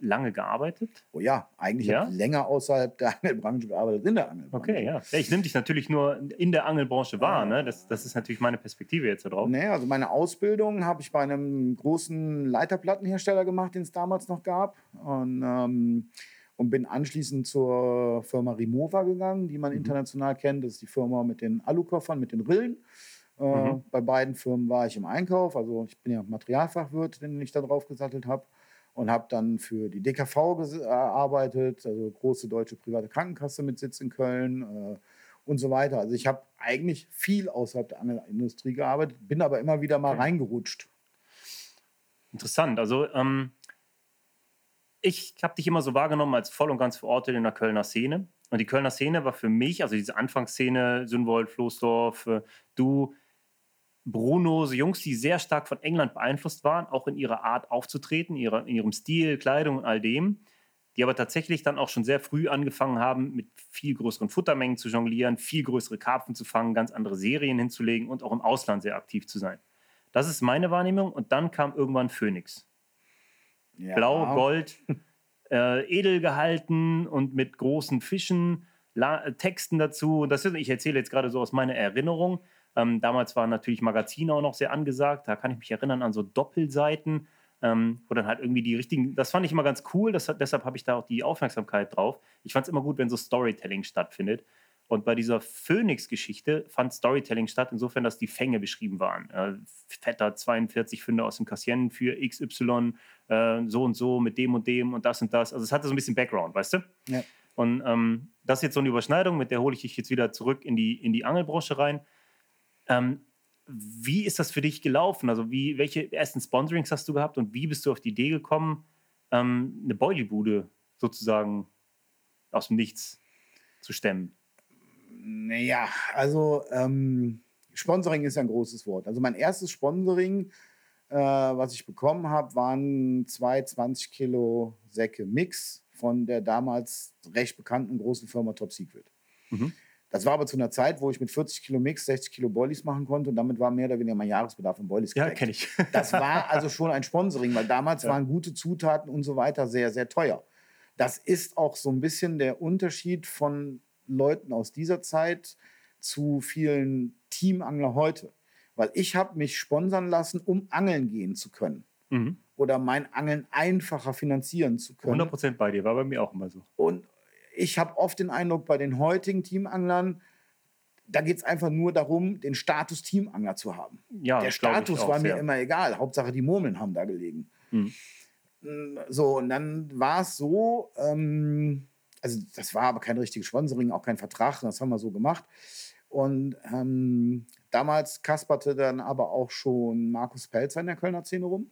lange gearbeitet? Oh ja, eigentlich ja? habe ich länger außerhalb der *laughs* Angelbranche gearbeitet, in der Angelbranche. Okay, ja. ich nehme dich natürlich nur in der Angelbranche wahr. Ne? Das, das ist natürlich meine Perspektive jetzt darauf. Nee, also meine Ausbildung habe ich bei einem großen Leiterplattenhersteller gemacht, den es damals noch gab. Und, ähm, und bin anschließend zur Firma Rimova gegangen, die man mhm. international kennt. Das ist die Firma mit den Alukoffern, mit den Rillen. Äh, mhm. Bei beiden Firmen war ich im Einkauf. Also ich bin ja Materialfachwirt, den ich da drauf gesattelt habe und habe dann für die DKV gearbeitet, also große deutsche private Krankenkasse mit Sitz in Köln äh, und so weiter. Also ich habe eigentlich viel außerhalb der Angelindustrie gearbeitet, bin aber immer wieder mal okay. reingerutscht. Interessant. Also ähm, ich habe dich immer so wahrgenommen als voll und ganz verortet in der Kölner Szene. Und die Kölner Szene war für mich, also diese Anfangsszene, Sünwold, Floßdorf, äh, du, Bruno, so Jungs, die sehr stark von England beeinflusst waren, auch in ihrer Art aufzutreten, ihrer, in ihrem Stil, Kleidung und all dem, die aber tatsächlich dann auch schon sehr früh angefangen haben, mit viel größeren Futtermengen zu jonglieren, viel größere Karpfen zu fangen, ganz andere Serien hinzulegen und auch im Ausland sehr aktiv zu sein. Das ist meine Wahrnehmung. Und dann kam irgendwann Phoenix. Ja. Blau, Gold, *laughs* äh, edel gehalten und mit großen Fischen, La Texten dazu. Das ist, ich erzähle jetzt gerade so aus meiner Erinnerung. Ähm, damals waren natürlich Magazine auch noch sehr angesagt. Da kann ich mich erinnern an so Doppelseiten, ähm, wo dann halt irgendwie die richtigen. Das fand ich immer ganz cool. Das, deshalb habe ich da auch die Aufmerksamkeit drauf. Ich fand es immer gut, wenn so Storytelling stattfindet. Und bei dieser Phoenix-Geschichte fand Storytelling statt, insofern, dass die Fänge beschrieben waren. Äh, Vetter 42 Funde aus dem Cassien für XY, äh, so und so, mit dem und dem und das und das. Also es hatte so ein bisschen Background, weißt du? Ja. Und ähm, das ist jetzt so eine Überschneidung, mit der hole ich dich jetzt wieder zurück in die, in die Angelbranche rein. Ähm, wie ist das für dich gelaufen? Also, wie, welche ersten Sponsorings hast du gehabt und wie bist du auf die Idee gekommen, ähm, eine Boilie-Bude sozusagen aus dem Nichts zu stemmen? Naja, also ähm, Sponsoring ist ein großes Wort. Also mein erstes Sponsoring, äh, was ich bekommen habe, waren zwei 20 Kilo Säcke Mix von der damals recht bekannten großen Firma Top Secret. Mhm. Das war aber zu einer Zeit, wo ich mit 40 Kilo Mix 60 Kilo Boilies machen konnte und damit war mehr oder weniger mein Jahresbedarf an Boilies gedeckt. Ja, kenne ich. *laughs* das war also schon ein Sponsoring, weil damals ja. waren gute Zutaten und so weiter sehr, sehr teuer. Das ist auch so ein bisschen der Unterschied von Leuten aus dieser Zeit zu vielen Teamangler heute. Weil ich habe mich sponsern lassen, um angeln gehen zu können. Mhm. Oder mein Angeln einfacher finanzieren zu können. 100% bei dir, war bei mir auch immer so. Und ich habe oft den Eindruck, bei den heutigen Teamanglern, da geht es einfach nur darum, den Status Teamangler zu haben. Ja, Der Status auch, war mir ja. immer egal. Hauptsache, die Murmeln haben da gelegen. Mhm. So, und dann war es so, ähm, also das war aber kein richtiges Sponsoring, auch kein Vertrag, das haben wir so gemacht. Und ähm, damals kasperte dann aber auch schon Markus Pelzer in der Kölner Szene rum.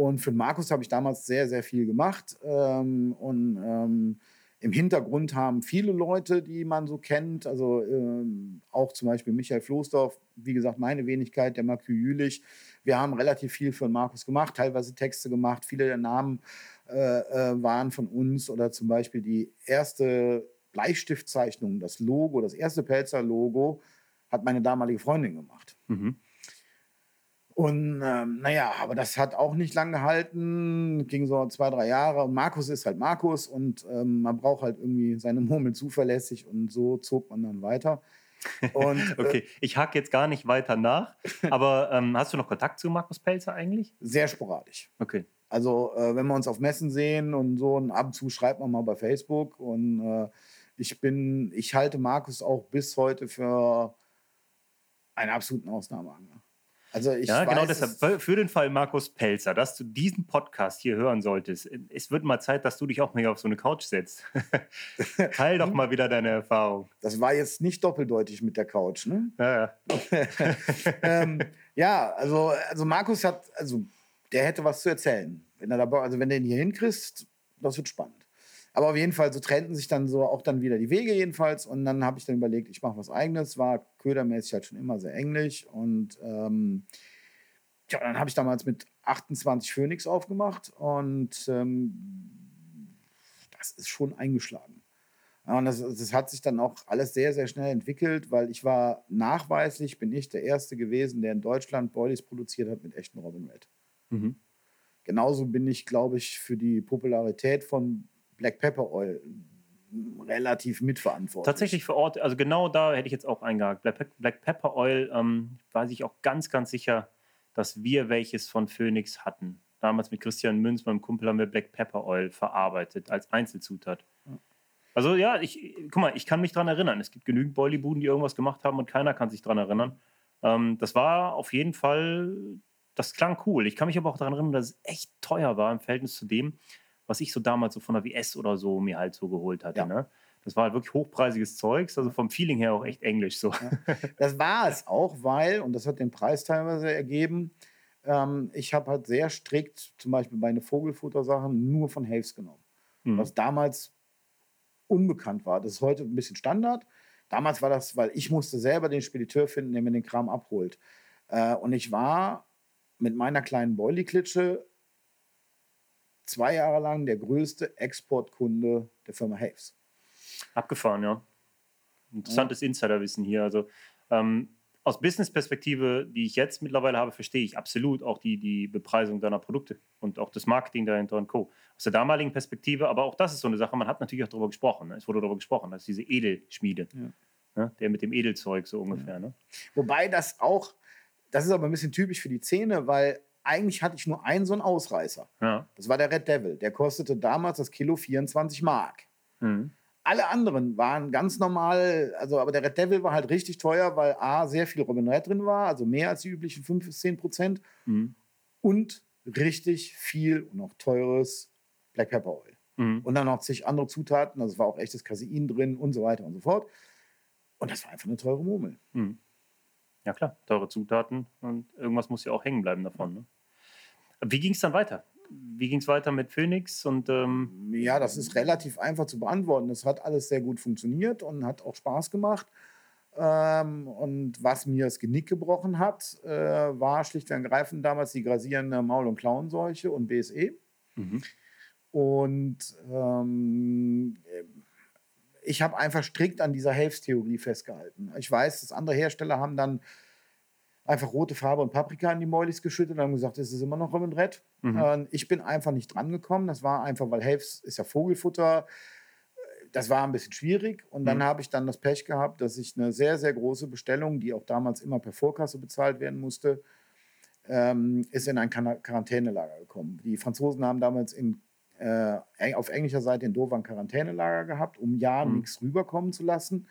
Und für Markus habe ich damals sehr, sehr viel gemacht. Ähm, und ähm, im Hintergrund haben viele Leute, die man so kennt, also ähm, auch zum Beispiel Michael Floßdorf, wie gesagt, meine Wenigkeit, der Marcu Jülich. Wir haben relativ viel für Markus gemacht, teilweise Texte gemacht. Viele der Namen äh, äh, waren von uns oder zum Beispiel die erste Bleistiftzeichnung, das Logo, das erste Pelzer-Logo, hat meine damalige Freundin gemacht. Mhm. Und ähm, naja, aber das hat auch nicht lang gehalten, ging so zwei, drei Jahre. Und Markus ist halt Markus und ähm, man braucht halt irgendwie seine Murmel zuverlässig und so zog man dann weiter. Und, *laughs* äh, okay, ich hake jetzt gar nicht weiter nach, aber ähm, hast du noch Kontakt zu Markus Pelzer eigentlich? Sehr sporadisch. Okay. Also, äh, wenn wir uns auf Messen sehen und so, und ab und zu schreibt man mal bei Facebook und äh, ich bin, ich halte Markus auch bis heute für einen absoluten Ausnahmeangler. Also ich ja, genau weiß, genau deshalb. Für den Fall Markus Pelzer, dass du diesen Podcast hier hören solltest, es wird mal Zeit, dass du dich auch mal hier auf so eine Couch setzt. *laughs* Teil doch mal wieder deine Erfahrung. Das war jetzt nicht doppeldeutig mit der Couch, ne? Ja, ja. *laughs* ähm, ja also, also Markus hat, also der hätte was zu erzählen. Wenn er dabei, also wenn du ihn hier hinkriegst, das wird spannend. Aber auf jeden Fall, so trennten sich dann so auch dann wieder die Wege jedenfalls. Und dann habe ich dann überlegt, ich mache was eigenes. War ködermäßig halt schon immer sehr englisch. Und ähm, ja, dann habe ich damals mit 28 Phoenix aufgemacht. Und ähm, das ist schon eingeschlagen. Ja, und das, das, hat sich dann auch alles sehr, sehr schnell entwickelt, weil ich war nachweislich, bin ich der Erste gewesen, der in Deutschland Boilies produziert hat mit echten Robin Red. Mhm. Genauso bin ich, glaube ich, für die Popularität von Black Pepper Oil relativ mitverantwortlich. Tatsächlich vor Ort, also genau da hätte ich jetzt auch eingehakt. Black, Black Pepper Oil ähm, weiß ich auch ganz, ganz sicher, dass wir welches von Phoenix hatten. Damals mit Christian Münz, meinem Kumpel, haben wir Black Pepper Oil verarbeitet als Einzelzutat. Also ja, ich, guck mal, ich kann mich daran erinnern. Es gibt genügend Boilie-Buden, die irgendwas gemacht haben und keiner kann sich daran erinnern. Ähm, das war auf jeden Fall, das klang cool. Ich kann mich aber auch daran erinnern, dass es echt teuer war im Verhältnis zu dem, was ich so damals so von der WS oder so mir halt so geholt hatte. Ja. Ne? Das war halt wirklich hochpreisiges Zeugs, also vom Feeling her auch echt englisch so. Ja. Das war es auch, weil, und das hat den Preis teilweise ergeben, ähm, ich habe halt sehr strikt, zum Beispiel bei den Vogelfuttersachen, nur von Haves genommen. Mhm. Was damals unbekannt war. Das ist heute ein bisschen Standard. Damals war das, weil ich musste selber den Spediteur finden, der mir den Kram abholt. Äh, und ich war mit meiner kleinen Boilie-Klitsche zwei Jahre lang der größte Exportkunde der Firma Haves. Abgefahren, ja. Interessantes ja. Insiderwissen hier. Also ähm, aus Business-Perspektive, die ich jetzt mittlerweile habe, verstehe ich absolut auch die, die Bepreisung deiner Produkte und auch das Marketing dahinter und Co. Aus der damaligen Perspektive, aber auch das ist so eine Sache, man hat natürlich auch darüber gesprochen. Ne? Es wurde darüber gesprochen, das ist diese Edelschmiede. Ja. Ne? Der mit dem Edelzeug so ungefähr. Ja. Ne? Wobei das auch, das ist aber ein bisschen typisch für die Szene, weil eigentlich hatte ich nur einen so einen Ausreißer. Ja. Das war der Red Devil. Der kostete damals das Kilo 24 Mark. Mhm. Alle anderen waren ganz normal, also aber der Red Devil war halt richtig teuer, weil A, sehr viel Robin Red drin war, also mehr als die üblichen 5 bis 10 Prozent. Mhm. Und richtig viel und auch teures Black Pepper Oil. Mhm. Und dann noch zig andere Zutaten, also es war auch echtes Casein drin und so weiter und so fort. Und das war einfach eine teure Murmel. Ja klar, teure Zutaten und irgendwas muss ja auch hängen bleiben davon. Ne? Wie ging es dann weiter? Wie ging es weiter mit Phoenix? Und, ähm ja, das ist relativ einfach zu beantworten. Das hat alles sehr gut funktioniert und hat auch Spaß gemacht. Ähm, und was mir das Genick gebrochen hat, äh, war schlicht und ergreifend damals die grasierende Maul- und Klauenseuche und BSE. Mhm. Und ähm, ich habe einfach strikt an dieser Helfstheorie festgehalten. Ich weiß, dass andere Hersteller haben dann einfach rote Farbe und Paprika in die Moilies geschüttet und haben gesagt, es ist immer noch Robin Red. Mhm. Ich bin einfach nicht drangekommen. Das war einfach, weil Helfs ist ja Vogelfutter. Das war ein bisschen schwierig. Und dann mhm. habe ich dann das Pech gehabt, dass ich eine sehr, sehr große Bestellung, die auch damals immer per Vorkasse bezahlt werden musste, ähm, ist in ein Quarantänelager gekommen. Die Franzosen haben damals in äh, auf englischer Seite in Dover ein Quarantänelager gehabt, um ja mhm. nichts rüberkommen zu lassen.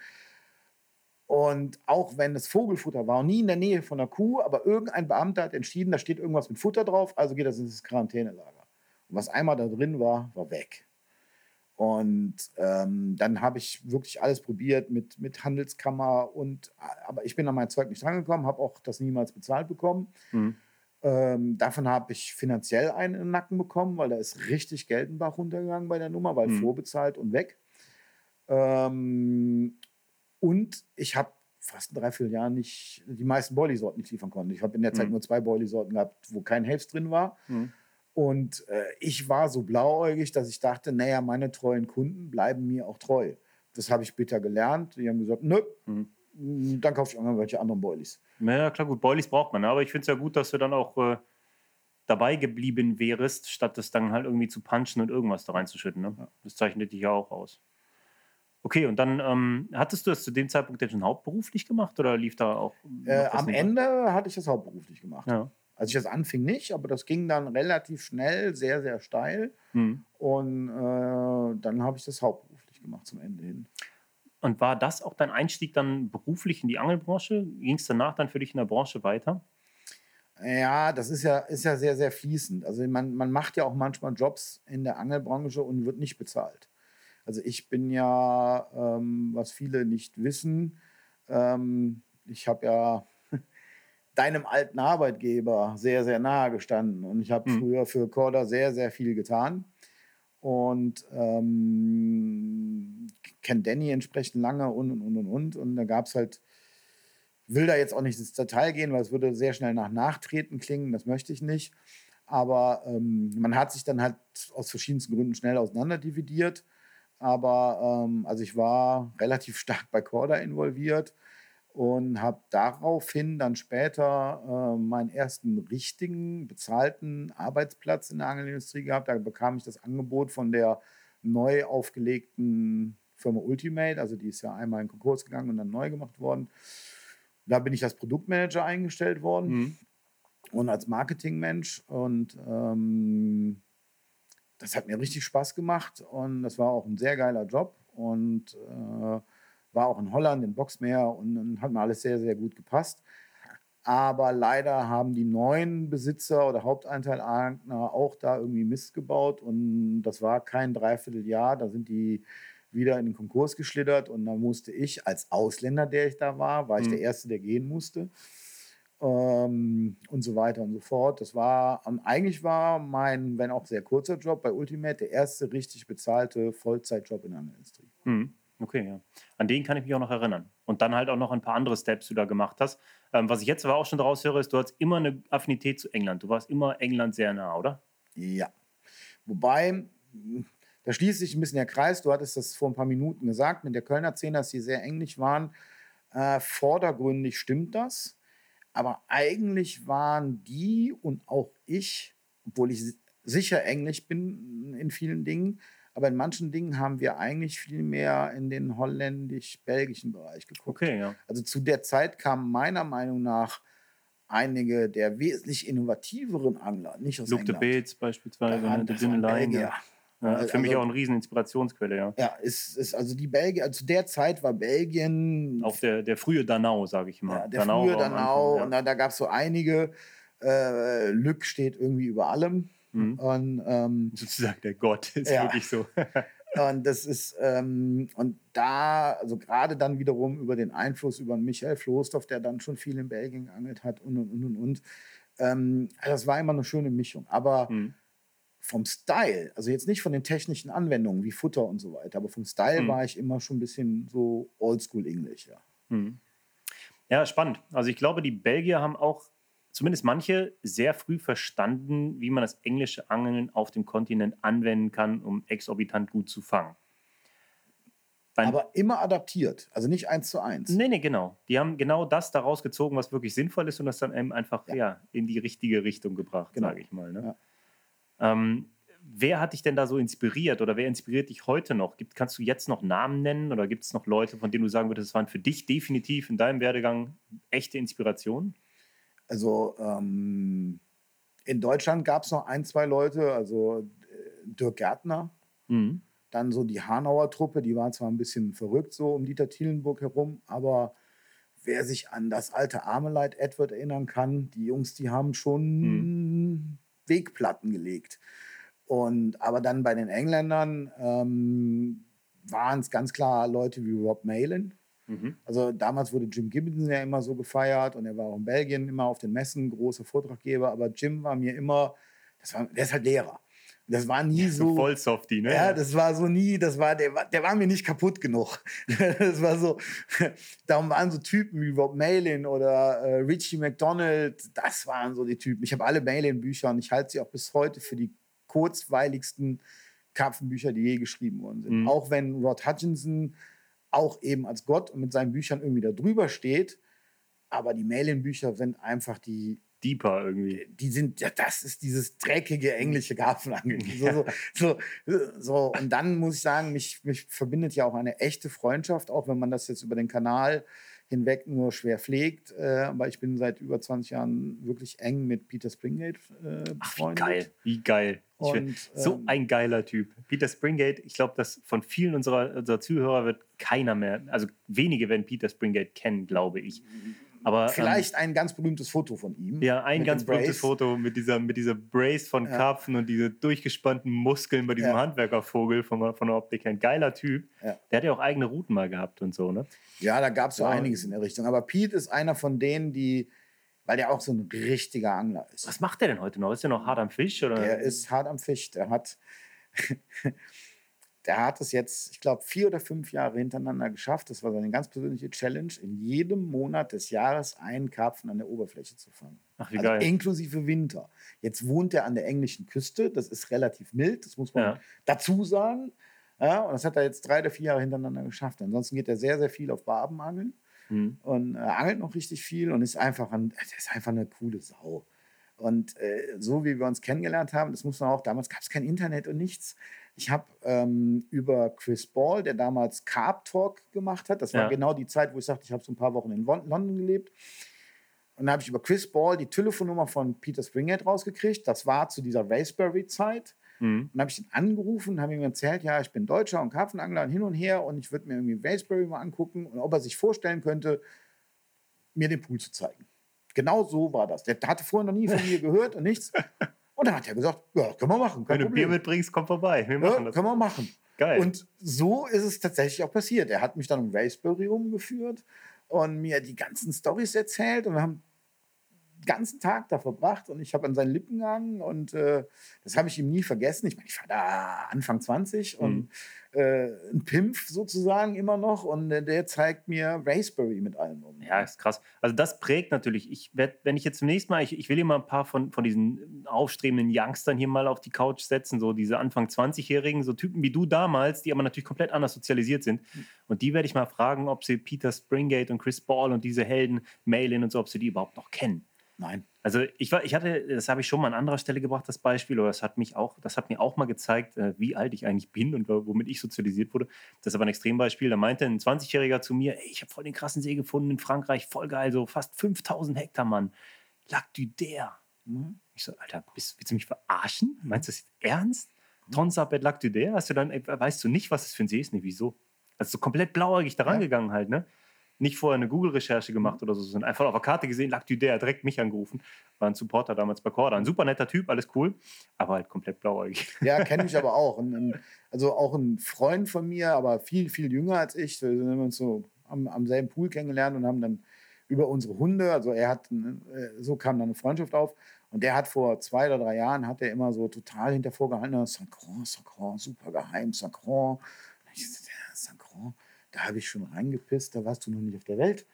Und auch wenn es Vogelfutter war nie in der Nähe von einer Kuh, aber irgendein Beamter hat entschieden, da steht irgendwas mit Futter drauf, also geht das ins Quarantänelager. Und was einmal da drin war, war weg. Und ähm, dann habe ich wirklich alles probiert mit, mit Handelskammer und aber ich bin an mein Zeug nicht rangekommen, habe auch das niemals bezahlt bekommen. Mhm. Ähm, davon habe ich finanziell einen in den Nacken bekommen, weil da ist richtig Geld in Bach runtergegangen bei der Nummer, weil mhm. vorbezahlt und weg. Ähm, und ich habe fast ein Dreivierteljahr nicht die meisten Boilie-Sorten nicht liefern konnte. Ich habe in der Zeit mhm. nur zwei Boilie-Sorten gehabt, wo kein Helft drin war. Mhm. Und äh, ich war so blauäugig, dass ich dachte, naja, meine treuen Kunden bleiben mir auch treu. Das habe ich bitter gelernt. Die haben gesagt, nö, mhm. Dann kaufe ich irgendwelche anderen Boilies. Ja, klar, gut, Boilies braucht man. Aber ich finde es ja gut, dass du dann auch äh, dabei geblieben wärst, statt das dann halt irgendwie zu punchen und irgendwas da reinzuschütten. Ne? Das zeichnet dich ja auch aus. Okay, und dann ähm, hattest du das zu dem Zeitpunkt denn schon hauptberuflich gemacht oder lief da auch? Äh, am Ende hatte ich das hauptberuflich gemacht. Ja. Als ich das anfing, nicht, aber das ging dann relativ schnell, sehr, sehr steil. Mhm. Und äh, dann habe ich das hauptberuflich gemacht zum Ende hin. Und war das auch dein Einstieg dann beruflich in die Angelbranche? Ging es danach dann für dich in der Branche weiter? Ja, das ist ja, ist ja sehr, sehr fließend. Also man, man macht ja auch manchmal Jobs in der Angelbranche und wird nicht bezahlt. Also ich bin ja, ähm, was viele nicht wissen, ähm, ich habe ja *laughs* deinem alten Arbeitgeber sehr, sehr nahe gestanden und ich habe mhm. früher für Corda sehr, sehr viel getan und ähm, kennt Danny entsprechend lange und und und und und. Und da gab es halt, will da jetzt auch nicht ins Detail gehen, weil es würde sehr schnell nach Nachtreten klingen, das möchte ich nicht. Aber ähm, man hat sich dann halt aus verschiedensten Gründen schnell auseinanderdividiert. Aber ähm, also ich war relativ *laughs* stark bei Corda involviert und habe daraufhin dann später äh, meinen ersten richtigen, bezahlten Arbeitsplatz in der Angelindustrie gehabt. Da bekam ich das Angebot von der neu aufgelegten Firma Ultimate, also die ist ja einmal in Konkurs gegangen und dann neu gemacht worden. Da bin ich als Produktmanager eingestellt worden mhm. und als Marketingmensch und ähm, das hat mir richtig Spaß gemacht und das war auch ein sehr geiler Job und äh, war auch in Holland, in Boxmeer und dann hat mir alles sehr, sehr gut gepasst. Aber leider haben die neuen Besitzer oder Haupteinteilagner auch da irgendwie Mist gebaut und das war kein Dreivierteljahr. Da sind die wieder in den Konkurs geschlittert und da musste ich als Ausländer, der ich da war, war ich mhm. der Erste, der gehen musste. Ähm, und so weiter und so fort. Das war, eigentlich war mein, wenn auch sehr kurzer Job bei Ultimate der erste richtig bezahlte Vollzeitjob in der Industrie. Mhm. Okay, ja. An den kann ich mich auch noch erinnern. Und dann halt auch noch ein paar andere Steps, die du da gemacht hast. Ähm, was ich jetzt aber auch schon daraus höre, ist, du hast immer eine Affinität zu England. Du warst immer England sehr nah, oder? Ja. Wobei, da schließt sich ein bisschen der Kreis. Du hattest das vor ein paar Minuten gesagt mit der Kölner Szene, dass sie sehr englisch waren. Äh, vordergründig stimmt das. Aber eigentlich waren die und auch ich, obwohl ich sicher englisch bin in vielen Dingen, aber in manchen Dingen haben wir eigentlich viel mehr in den holländisch-belgischen Bereich geguckt. Okay, ja. Also zu der Zeit kamen meiner Meinung nach einige der wesentlich innovativeren Angler, nicht aus Luke de England. Beets beispielsweise, Ja, ne? der das waren dünne. Belgier. Ja. Also- für mich auch eine riesen Inspirationsquelle, ja. Ja, ist, ist also die Belgier, also zu der Zeit war Belgien Auch der, der frühe Danau, sage ich mal. ja, der Danau frühe Danau Anfang, und da, da gab es so einige. Äh, Lück steht irgendwie über allem. Mhm. Und, ähm, Sozusagen der Gott, ist Ja. wirklich so. *laughs* und das ist, ähm, und da, also gerade dann wiederum über den Einfluss über Michael Floßdorf, der dann schon viel in Belgien geangelt hat und und und und. und. Ähm, das war immer eine schöne Mischung. Aber Mhm. Vom Style, also jetzt nicht von den technischen Anwendungen wie Futter und so weiter, aber vom Style Mhm. war ich immer schon ein bisschen so oldschool Englisch, ja. Mhm. Ja, spannend. Also ich glaube, die Belgier haben auch, zumindest manche, sehr früh verstanden, wie man das englische Angeln auf dem Kontinent anwenden kann, um exorbitant gut zu fangen. Ein- Aber immer adaptiert, also nicht eins zu eins. Nee, nee, genau. Die haben genau das daraus gezogen, was wirklich sinnvoll ist und das dann eben einfach ja. Ja. in die richtige Richtung gebracht, Genau. sage ich mal. Ne? Ähm, wer hat dich denn da so inspiriert oder wer inspiriert dich heute noch? Gibt, kannst du jetzt noch Namen nennen oder gibt es noch Leute, von denen du sagen würdest, das waren für dich definitiv in deinem Werdegang echte Inspirationen? Also ähm, in Deutschland gab es noch ein, zwei Leute, also äh, Dirk Gärtner, Mhm. dann so die Hanauer Truppe, die war zwar ein bisschen verrückt so um Dieter Thielenburg herum, aber wer sich an das alte Armeleit Edward erinnern kann, die Jungs, die haben schon Wegplatten gelegt. Und aber dann bei den Engländern ähm, waren es ganz klar Leute wie Rob Malin. Mhm. Also damals wurde Jim Gibbons ja immer so gefeiert und er war auch in Belgien immer auf den Messen großer Vortraggeber, aber Jim war mir immer, das war, der ist halt Lehrer. Das war nie So so, *laughs* voll Softie, ne? ja, das war so nie, das war, der, war- der war mir nicht kaputt genug. *laughs* Das war so, *laughs* darum waren so Typen wie Rob Malin oder äh, Richie McDonald, das waren so die Typen. Ich habe alle Malin-Bücher und ich halte sie auch bis heute für die kurzweiligsten Karpfenbücher, die je geschrieben worden sind. Mhm. Auch wenn Rod Hutchinson auch eben als Gott und mit seinen Büchern irgendwie da drüber steht, aber die Malin-Bücher sind einfach die, Deeper irgendwie. die sind, ja, das ist dieses dreckige englische Karpfenangeln. *laughs* So, so, so, so. Und dann muss ich sagen, mich, mich verbindet ja auch eine echte Freundschaft, auch wenn man das jetzt über den Kanal hinweg nur schwer pflegt. Äh, aber ich bin seit über 20 Jahren wirklich eng mit Peter Springate äh, Ach, wie befreundet. geil, wie geil. Und, so ähm, ein geiler Typ. Peter Springate, ich glaube, dass von vielen unserer, unserer Zuhörer wird keiner mehr, also wenige werden Peter Springate kennen, glaube ich. Aber ähm, Vielleicht ein ganz berühmtes Foto von ihm. Ja, ein ganz berühmtes. Foto mit dieser, mit dieser Brace von Ja. Karpfen und diese durchgespannten Muskeln bei diesem Ja. Handwerkervogel von, von der Optik her. Ein geiler Typ. Ja. Der hat ja auch eigene Routen mal gehabt und so, ne? Ja, da gab es so einiges in der Richtung. Aber Pete ist einer von denen, die, weil der auch so ein richtiger Angler ist. Was macht der denn heute noch? Ist der noch hart am Fisch? Oder? Der ist hart am Fisch. Der hat, der hat es jetzt, ich glaube, vier oder fünf Jahre hintereinander geschafft. Das war seine ganz persönliche Challenge, in jedem Monat des Jahres einen Karpfen an der Oberfläche zu fangen. Ach, wie Also geil. inklusive Winter. Jetzt wohnt er an der englischen Küste. Das ist relativ mild, das muss man Ja. dazu sagen. Ja, und das hat er jetzt drei oder vier Jahre hintereinander geschafft. Ansonsten geht er sehr, sehr viel auf Barbenangeln Hm. und äh, angelt noch richtig viel und ist einfach, ein, ist einfach eine coole Sau. Und äh, so wie wir uns kennengelernt haben, das muss man auch, damals gab es kein Internet und nichts. Ich habe ähm, über Chris Ball, der damals Carp Talk gemacht hat, das war Ja. genau die Zeit, wo ich sagte, ich habe so ein paar Wochen in Lon- London gelebt. Und da habe ich über Chris Ball die Telefonnummer von Peter Springate rausgekriegt. Das war zu dieser Raspberry-Zeit. Hm. Und habe ich ihn angerufen und habe ihm erzählt, ja, ich bin Deutscher und Karpfenangler und hin und her und ich würde mir irgendwie Raspberry mal angucken und ob er sich vorstellen könnte, mir den Pool zu zeigen. Genau so war das. Der hatte vorher noch nie von mir gehört und nichts. *laughs* Und dann hat er gesagt, ja, können wir machen, Wenn du Bier Problem. mitbringst, komm vorbei. Wir machen Ja, das. können wir machen. Geil. Und so ist es tatsächlich auch passiert. Er hat mich dann um Raspberry rumgeführt und mir die ganzen Stories erzählt und wir haben ganzen Tag da verbracht und ich habe an seinen Lippen gehangen und äh, das habe ich ihm nie vergessen. Ich meine, ich war da Anfang 20 und mhm. äh, ein Pimpf sozusagen immer noch und äh, der zeigt mir Raspberry mit allem um. Ja, ist krass. Also das prägt natürlich. Ich werde, wenn ich jetzt zunächst mal, ich, ich will hier mal ein paar von, von diesen aufstrebenden Youngstern hier mal auf die Couch setzen, so diese Anfang 20-Jährigen, so Typen wie du damals, die aber natürlich komplett anders sozialisiert sind. Mhm. Und die werde ich mal fragen, ob sie Peter Springate und Chris Ball und diese Helden, Mailin und so, ob sie die überhaupt noch kennen. Nein. Also ich war, ich hatte, das habe ich schon mal an anderer Stelle gebracht, das Beispiel, oder das hat mich auch, das hat mir auch mal gezeigt, äh, wie alt ich eigentlich bin und womit ich sozialisiert wurde. Das ist aber ein Extrembeispiel. Da meinte ein 20-Jähriger zu mir, ey, ich habe voll den krassen See gefunden in Frankreich, voll geil, so fast 5000 Hektar, Mann. Lac du Der. Mhm. Ich so, Alter, bist, willst du mich verarschen? Meinst du das jetzt ernst? Mhm. Tonsabet Lac du Der? Hast du dann, weißt du nicht, was das für ein See ist? Nee, wieso? Also so komplett blauäugig da rangegangen ja. halt, ne? Nicht vorher eine Google-Recherche gemacht oder so, sondern einfach auf der Karte gesehen, lag der direkt mich angerufen. War ein Supporter damals bei Corda. Ein super netter Typ, alles cool, aber halt komplett blauäugig. Ja, *laughs* kenne ich aber auch. Und, also auch ein Freund von mir, aber viel, viel jünger als ich. Wir haben uns so am, am selben Pool kennengelernt und haben dann über unsere Hunde, also er hat, äh, so kam dann eine Freundschaft auf. Und der hat vor zwei oder drei Jahren, hat er immer so total hinter vorgehalten, Sacron, Sacron, super geheim, Sacron. Sacron da habe ich schon reingepisst, da warst du noch nicht auf der Welt.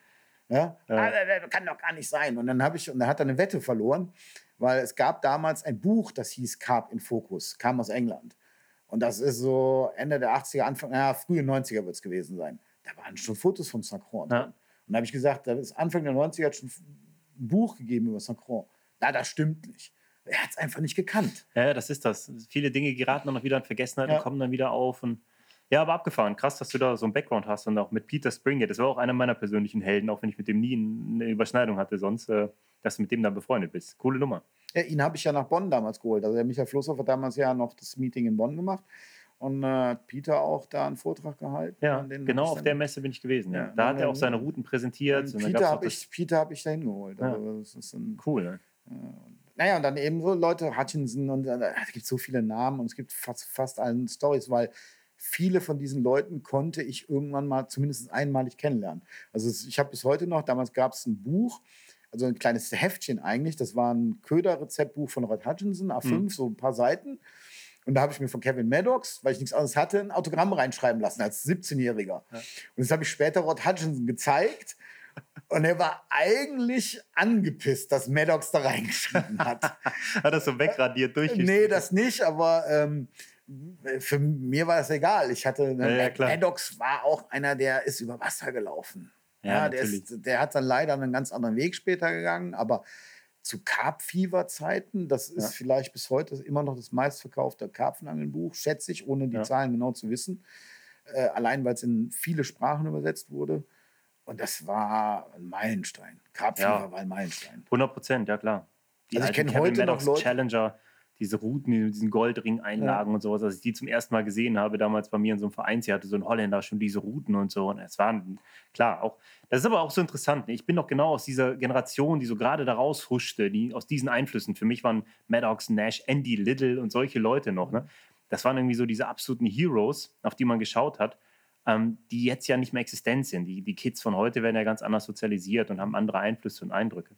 Ja? ja. Ah, das kann doch gar nicht sein. Und dann habe ich, und da hat er eine Wette verloren, weil es gab damals ein Buch, das hieß Carp in Focus, kam aus England. Und das ist so Ende der 80er, Anfang, naja, frühe 90er wird es gewesen sein. Da waren schon Fotos von Sacron ja. Und da habe ich gesagt, da ist Anfang der 90er hat schon ein Buch gegeben über Sacron. Na, das stimmt nicht. Er hat es einfach nicht gekannt. Ja, das ist das. Viele Dinge geraten dann noch wieder in Vergessenheit ja. und kommen dann wieder auf. Und ja, aber abgefahren. Krass, dass du da so einen Background hast und auch mit Peter Springett. Das war auch einer meiner persönlichen Helden, auch wenn ich mit dem nie eine Überschneidung hatte, sonst, äh, dass du mit dem dann befreundet bist. Coole Nummer. Ja, ihn habe ich ja nach Bonn damals geholt. Also der Michael Flosshoff hat damals ja noch das Meeting in Bonn gemacht und äh, Peter auch da einen Vortrag gehalten. Ja, genau auf der Messe bin ich gewesen. Ja. ja da hat er auch seine Routen präsentiert. Peter habe ich, hab ich da hingeholt. Ja. Also cool. Ne? naja, und dann eben so Leute, Hutchinson und äh, es gibt so viele Namen und es gibt fast, fast allen Stories, weil viele von diesen Leuten konnte ich irgendwann mal zumindest einmalig kennenlernen. Also ich habe bis heute noch, damals gab es ein Buch, also ein kleines Heftchen eigentlich, das war ein Köder-Rezeptbuch von Rod Hutchinson, A5, mhm. so ein paar Seiten. Und da habe ich mir von Kevin Maddox, weil ich nichts anderes hatte, ein Autogramm reinschreiben lassen als 17-Jähriger. Ja. Und das habe ich später Rod Hutchinson gezeigt. Und er war eigentlich angepisst, dass Maddox da *laughs* reingeschrieben hat. hat er so wegradiert durch? Nee, das nicht, aber ähm, für mir war das egal. Ich hatte, ja, ja, Maddox war auch einer, der ist über Wasser gelaufen. Ja, ja der, ist, der, hat dann leider einen ganz anderen Weg später gegangen, aber zu Carp-Fever-Zeiten, das ist vielleicht bis heute immer noch das meistverkaufte Karpfenangelbuch, schätze ich, ohne die Zahlen genau zu wissen. Äh, allein, weil es in viele Sprachen übersetzt wurde. Und das war ein Meilenstein. Carp-Fever war ein Meilenstein. 100 Prozent, ja klar. Die also ich kenne heute Maddox noch Leute, Challenger diese Routen, diesen Goldring-Einlagen ja. und sowas, als ich die zum ersten Mal gesehen habe, damals bei mir in so einem Verein, sie hatte so ein Holländer schon diese Routen und so. Und es waren, klar, auch, das ist aber auch so interessant. Ich bin doch genau aus dieser Generation, die so gerade da raushuschte, die aus diesen Einflüssen. Für mich waren Maddox, Nash, Andy Little und solche Leute noch. Ne? Das waren irgendwie so diese absoluten Heroes, auf die man geschaut hat. Ähm, die jetzt ja nicht mehr existent sind. Die, die Kids von heute werden ja ganz anders sozialisiert und haben andere Einflüsse und Eindrücke.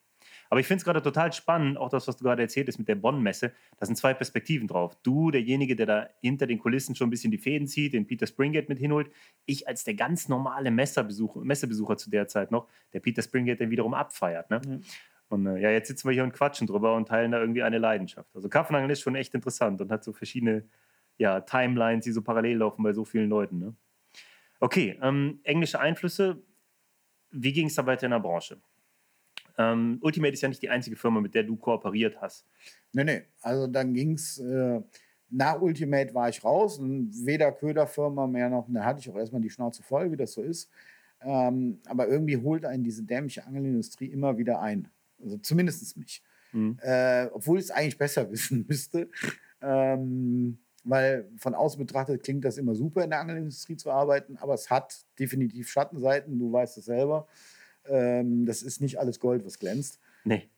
Aber ich finde es gerade total spannend, auch das, was du gerade erzählt hast mit der Bonn-Messe. Da sind zwei Perspektiven drauf. Du, derjenige, der da hinter den Kulissen schon ein bisschen die Fäden zieht, den Peter Springate mit hinholt. Ich als der ganz normale Messerbesucher, Messebesucher zu der Zeit noch, der Peter Springate dann wiederum abfeiert. Ne? Mhm. Und äh, ja, jetzt sitzen wir hier und quatschen drüber und teilen da irgendwie eine Leidenschaft. Also Kaffenangeln ist schon echt interessant und hat so verschiedene ja, Timelines, die so parallel laufen bei so vielen Leuten. Ne? Okay, ähm, englische Einflüsse. Wie ging es da weiter in der Branche? Ähm, Ultimate ist ja nicht die einzige Firma, mit der du kooperiert hast. Nee, nee. Also dann ging es, äh, nach Ultimate war ich raus und weder Köderfirma mehr noch, da hatte ich auch erstmal die Schnauze voll, wie das so ist. Ähm, aber irgendwie holt einen diese dämliche Angelindustrie immer wieder ein. Also zumindest mich. Mhm. Äh, obwohl ich es eigentlich besser *laughs* wissen müsste. Ähm, weil von außen betrachtet klingt das immer super, in der Angelindustrie zu arbeiten, aber es hat definitiv Schattenseiten, du weißt es selber. Ähm, das ist nicht alles Gold, was glänzt. Nee.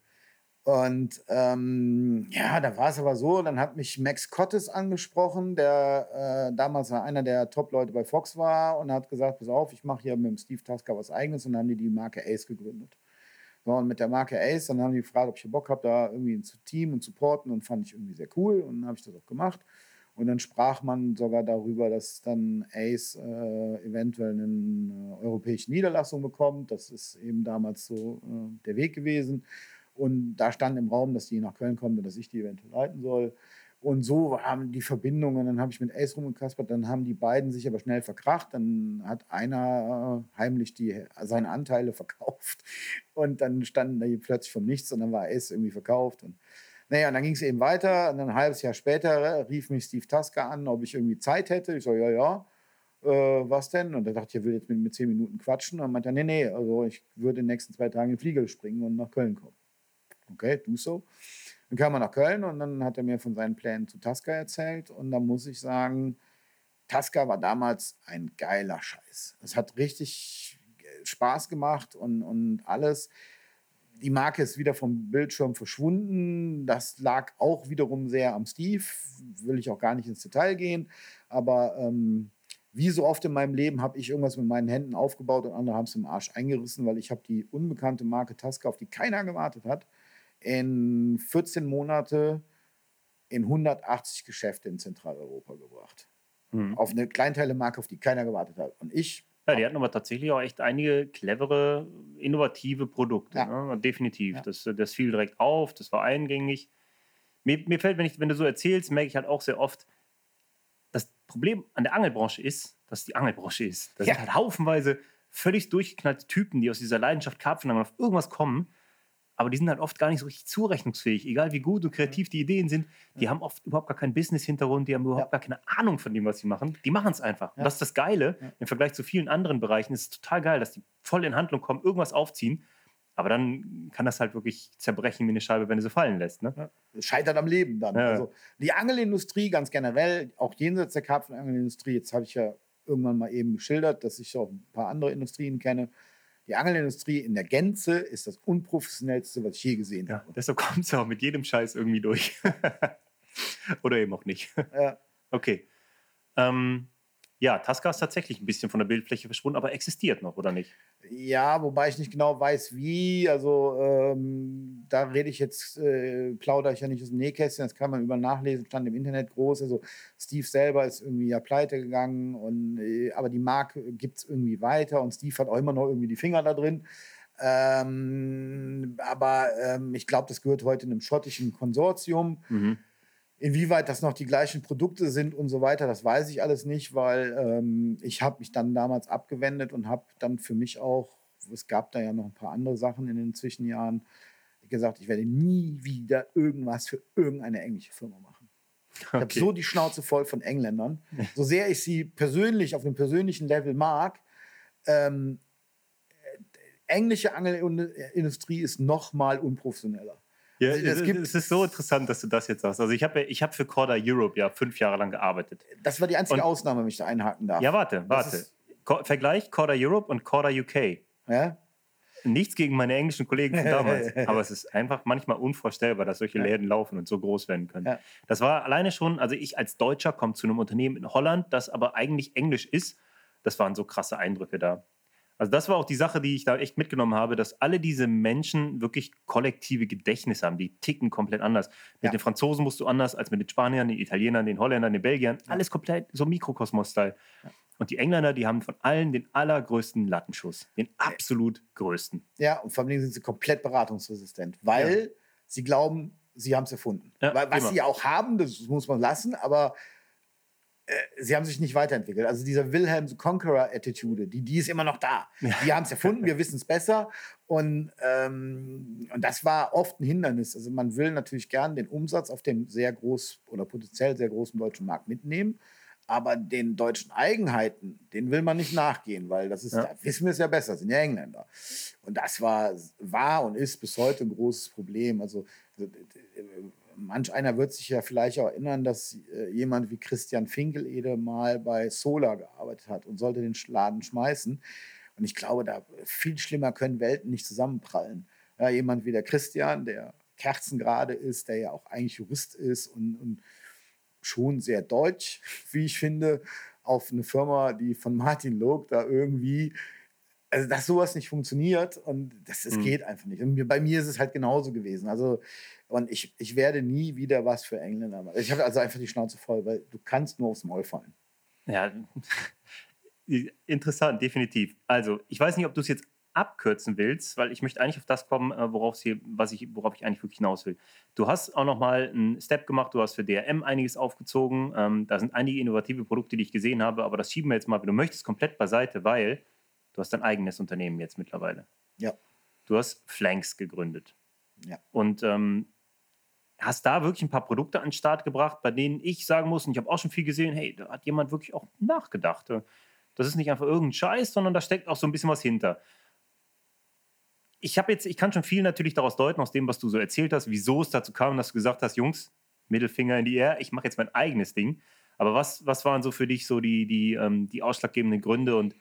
Und ähm, ja, da war es aber so, dann hat mich Max Cottes angesprochen, der äh, damals einer der Top-Leute bei Fox war und hat gesagt, pass auf, ich mache hier mit dem Steve Tasker was Eigenes und dann haben die die Marke Ace gegründet. So, und mit der Marke Ace, dann haben die gefragt, ob ich Bock habe, da irgendwie ein Team und supporten und fand ich irgendwie sehr cool und dann habe ich das auch gemacht. Und dann sprach man sogar darüber, dass dann Ace äh, eventuell eine äh, europäische Niederlassung bekommt. Das ist eben damals so äh, der Weg gewesen. Und da stand im Raum, dass die nach Köln kommt und dass ich die eventuell leiten soll. Und so haben die Verbindungen, dann habe ich mit Ace rumgekaspert, dann haben die beiden sich aber schnell verkracht. Dann hat einer äh, heimlich die, seine Anteile *laughs* verkauft und dann standen die plötzlich vom Nichts und dann war Ace irgendwie verkauft. Und naja, und dann ging es eben weiter. Und ein halbes Jahr später rief mich Steve Tasker an, ob ich irgendwie Zeit hätte. Ich so, ja, ja. Äh, was denn? Und er dachte ich, er will jetzt mit mir zehn Minuten quatschen. Und dann meinte nee, nee, also ich würde in den nächsten zwei Tagen in den Flieger springen und nach Köln kommen. Okay, du so. Dann kam er nach Köln und dann hat er mir von seinen Plänen zu Tasca erzählt. Und da muss ich sagen, Tasca war damals ein geiler Scheiß. Es hat richtig Spaß gemacht und, und alles die Marke ist wieder vom Bildschirm verschwunden. Das lag auch wiederum sehr am Steve. Will ich auch gar nicht ins Detail gehen. Aber ähm, wie so oft in meinem Leben habe ich irgendwas mit meinen Händen aufgebaut und andere haben es im Arsch eingerissen, weil ich habe die unbekannte Marke Tasca, auf die keiner gewartet hat, in 14 Monate in 180 Geschäfte in Zentraleuropa gebracht. Mhm. Auf eine Kleinteile-Marke, auf die keiner gewartet hat. Und ich ja, die hatten aber tatsächlich auch echt einige clevere, innovative Produkte. Ja. Ne? Definitiv. Ja. Das, das fiel direkt auf, das war eingängig. Mir, mir fällt, wenn, ich, wenn du so erzählst, merke ich halt auch sehr oft, das Problem an der Angelbranche ist, dass die Angelbranche ist. Da ja. sind halt haufenweise völlig durchgeknallte Typen, die aus dieser Leidenschaft Karpfenangeln auf irgendwas kommen aber die sind halt oft gar nicht so richtig zurechnungsfähig. Egal wie gut und kreativ die Ideen sind, die ja. haben oft überhaupt gar keinen Business-Hintergrund, die haben überhaupt ja. gar keine Ahnung von dem, was sie machen. Die machen es einfach. Und das ist das Geile. Im Vergleich zu vielen anderen Bereichen ist es total geil, dass die voll in Handlung kommen, irgendwas aufziehen. Aber dann kann das halt wirklich zerbrechen wie eine Scheibe, wenn du sie fallen lässt. Ne? Scheitert am Leben dann. Also die Angelindustrie ganz generell, auch jenseits der Karpfenangelindustrie, jetzt habe ich ja irgendwann mal eben geschildert, dass ich auch ein paar andere Industrien kenne, die Angelindustrie in der Gänze ist das unprofessionellste, was ich je gesehen ja, habe. Deshalb kommt es ja auch mit jedem Scheiß irgendwie durch. *laughs* Oder eben auch nicht. Ja. Okay. Ähm, ja, Tasca ist tatsächlich ein bisschen von der Bildfläche verschwunden, aber existiert noch, oder nicht? Ja, wobei ich nicht genau weiß, wie. Also ähm, da rede ich jetzt, äh, plaudere ich ja nicht aus dem Nähkästchen, das kann man über nachlesen, stand im Internet groß. Also Steve selber ist irgendwie ja pleite gegangen, und, äh, aber die Marke gibt es irgendwie weiter und Steve hat auch immer noch irgendwie die Finger da drin. Ähm, aber ähm, ich glaube, das gehört heute einem schottischen Konsortium. Mhm. Inwieweit das noch die gleichen Produkte sind und so weiter, das weiß ich alles nicht, weil ähm, ich habe mich dann damals abgewendet und habe dann für mich auch, es gab da ja noch ein paar andere Sachen in den Zwischenjahren, gesagt, ich werde nie wieder irgendwas für irgendeine englische Firma machen. Ich okay. habe so die Schnauze voll von Engländern. *laughs* So sehr ich sie persönlich auf einem persönlichen Level mag, ähm, englische Angelindustrie ist noch mal unprofessioneller. Ja, also es, es ist so interessant, dass du das jetzt sagst. Also ich habe ich hab für Corda Europe ja fünf Jahre lang gearbeitet. Das war die einzige und, Ausnahme, wenn ich da einhaken darf. Ja, warte, warte. Vergleich Corda Europe und Corda UK. Ja? Nichts gegen meine englischen Kollegen von *laughs* damals, aber es ist einfach manchmal unvorstellbar, dass solche Läden laufen und so groß werden können. Ja. Das war alleine schon, also ich als Deutscher komme zu einem Unternehmen in Holland, das aber eigentlich Englisch ist. Das waren so krasse Eindrücke da. Also das war auch die Sache, die ich da echt mitgenommen habe, dass alle diese Menschen wirklich kollektive Gedächtnis haben. Die ticken komplett anders. Mit ja. den Franzosen musst du anders als mit den Spaniern, den Italienern, den Holländern, den Belgiern. Alles komplett so Mikrokosmos-Style. Ja. Und die Engländer, die haben von allen den allergrößten Lattenschuss. Den absolut größten. Ja, und vor allem sind sie komplett beratungsresistent, weil ja. sie glauben, sie haben es erfunden. was immer. sie ja auch haben, das muss man lassen, aber sie haben sich nicht weiterentwickelt. Also dieser Wilhelm Conqueror-Attitude, die, die ist immer noch da. Ja. Die haben es erfunden, wir wissen es besser. Und, ähm, und das war oft ein Hindernis. Also man will natürlich gern den Umsatz auf dem sehr groß oder potenziell sehr großen deutschen Markt mitnehmen. Aber den deutschen Eigenheiten, den will man nicht nachgehen, weil das ist, ja. da wissen wir es ja besser, sind ja Engländer. Und das war, war und ist bis heute ein großes Problem. Also manch einer wird sich ja vielleicht auch erinnern, dass äh, jemand wie Christian Finkelede mal bei Solar gearbeitet hat und sollte den Laden schmeißen. Und ich glaube, da viel schlimmer können Welten nicht zusammenprallen. Ja, jemand wie der Christian, der kerzengerade ist, der ja auch eigentlich Jurist ist und, und schon sehr deutsch, *laughs* wie ich finde, auf eine Firma, die von Martin Log da irgendwie also dass sowas nicht funktioniert und das, das mhm. geht einfach nicht. Und mir, bei mir ist es halt genauso gewesen. Also und ich, ich werde nie wieder was für Engländer machen. Ich habe also einfach die Schnauze voll, weil du kannst nur aufs Maul fallen. Ja, *laughs* interessant, definitiv. Also ich weiß nicht, ob du es jetzt abkürzen willst, weil ich möchte eigentlich auf das kommen, äh, worauf, hier, was ich, worauf ich eigentlich wirklich hinaus will. Du hast auch nochmal einen Step gemacht, du hast für DRM einiges aufgezogen. Ähm, da sind einige innovative Produkte, die ich gesehen habe, aber das schieben wir jetzt mal, wenn du möchtest, komplett beiseite, weil du hast dein eigenes Unternehmen jetzt mittlerweile. Ja. Du hast Flanks gegründet. Ja. Und ähm, hast da wirklich ein paar Produkte an den Start gebracht, bei denen ich sagen muss, und ich habe auch schon viel gesehen, hey, da hat jemand wirklich auch nachgedacht. Das ist nicht einfach irgendein Scheiß, sondern da steckt auch so ein bisschen was hinter ich habe jetzt, ich kann schon viel natürlich daraus deuten, aus dem, was du so erzählt hast, wieso es dazu kam, dass du gesagt hast, Jungs, Mittelfinger in die Air, ich mache jetzt mein eigenes Ding. Aber was, was waren so für dich so die, die, ähm, die ausschlaggebenden Gründe? Und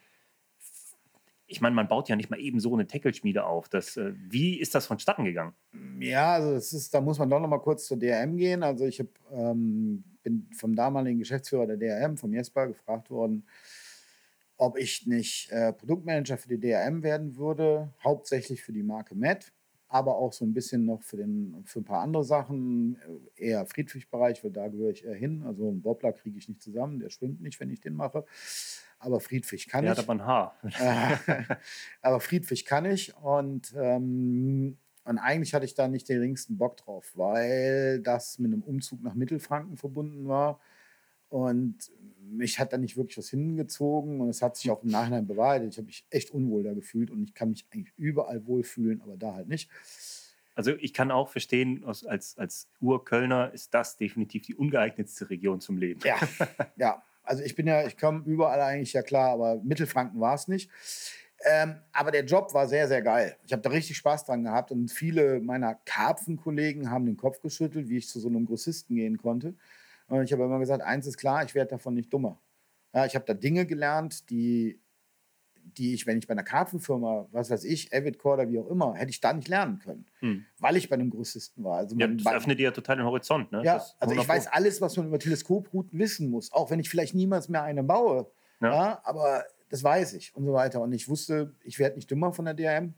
ich meine, man baut ja nicht mal eben so eine Tackle-Schmiede auf. Das, äh, wie ist das vonstatten gegangen? Ja, also das ist, da muss man doch noch mal kurz zur DRM gehen. Also ich hab, ähm, bin vom damaligen Geschäftsführer der DRM, vom Jesper, gefragt worden, ob ich nicht äh, Produktmanager für die DRM werden würde, hauptsächlich für die Marke Met, aber auch so ein bisschen noch für, den, für ein paar andere Sachen, äh, eher Friedfischbereich, weil da gehöre ich eher hin. Also einen Wobbler kriege ich nicht zusammen, der schwimmt nicht, wenn ich den mache. Aber Friedfisch kann der ich. Hat aber ein Haar. *laughs* aber Friedfisch kann ich und, ähm, und eigentlich hatte ich da nicht den geringsten Bock drauf, weil das mit einem Umzug nach Mittelfranken verbunden war und mich hat da nicht wirklich was hingezogen und es hat sich auch im Nachhinein bewahrheitet. Ich habe mich echt unwohl da gefühlt und ich kann mich eigentlich überall wohlfühlen, aber da halt nicht. Also ich kann auch verstehen, als, als Urkölner ist das definitiv die ungeeignetste Region zum Leben. Ja, *laughs* ja. Also ich bin ja, ich komme überall eigentlich ja klar, aber Mittelfranken war es nicht. Ähm, aber der Job war sehr, sehr geil. Ich habe da richtig Spaß dran gehabt und viele meiner Karpfenkollegen haben den Kopf geschüttelt, wie ich zu so einem Grossisten gehen konnte. Und ich habe immer gesagt, eins ist klar, ich werde davon nicht dummer. Ja, ich habe da Dinge gelernt, die, die ich, wenn ich bei einer Kartenfirma, was weiß ich, Avid oder wie auch immer, hätte ich da nicht lernen können, hm. weil ich bei einem Grossisten war. Also ja, das öffnet dir ja total den Horizont. Ne? Ja, also ich weiß alles, was man über Teleskoprouten wissen muss, auch wenn ich vielleicht niemals mehr eine baue. Ja. ja aber das weiß ich und so weiter. Und ich wusste, ich werde nicht dümmer von der DRM.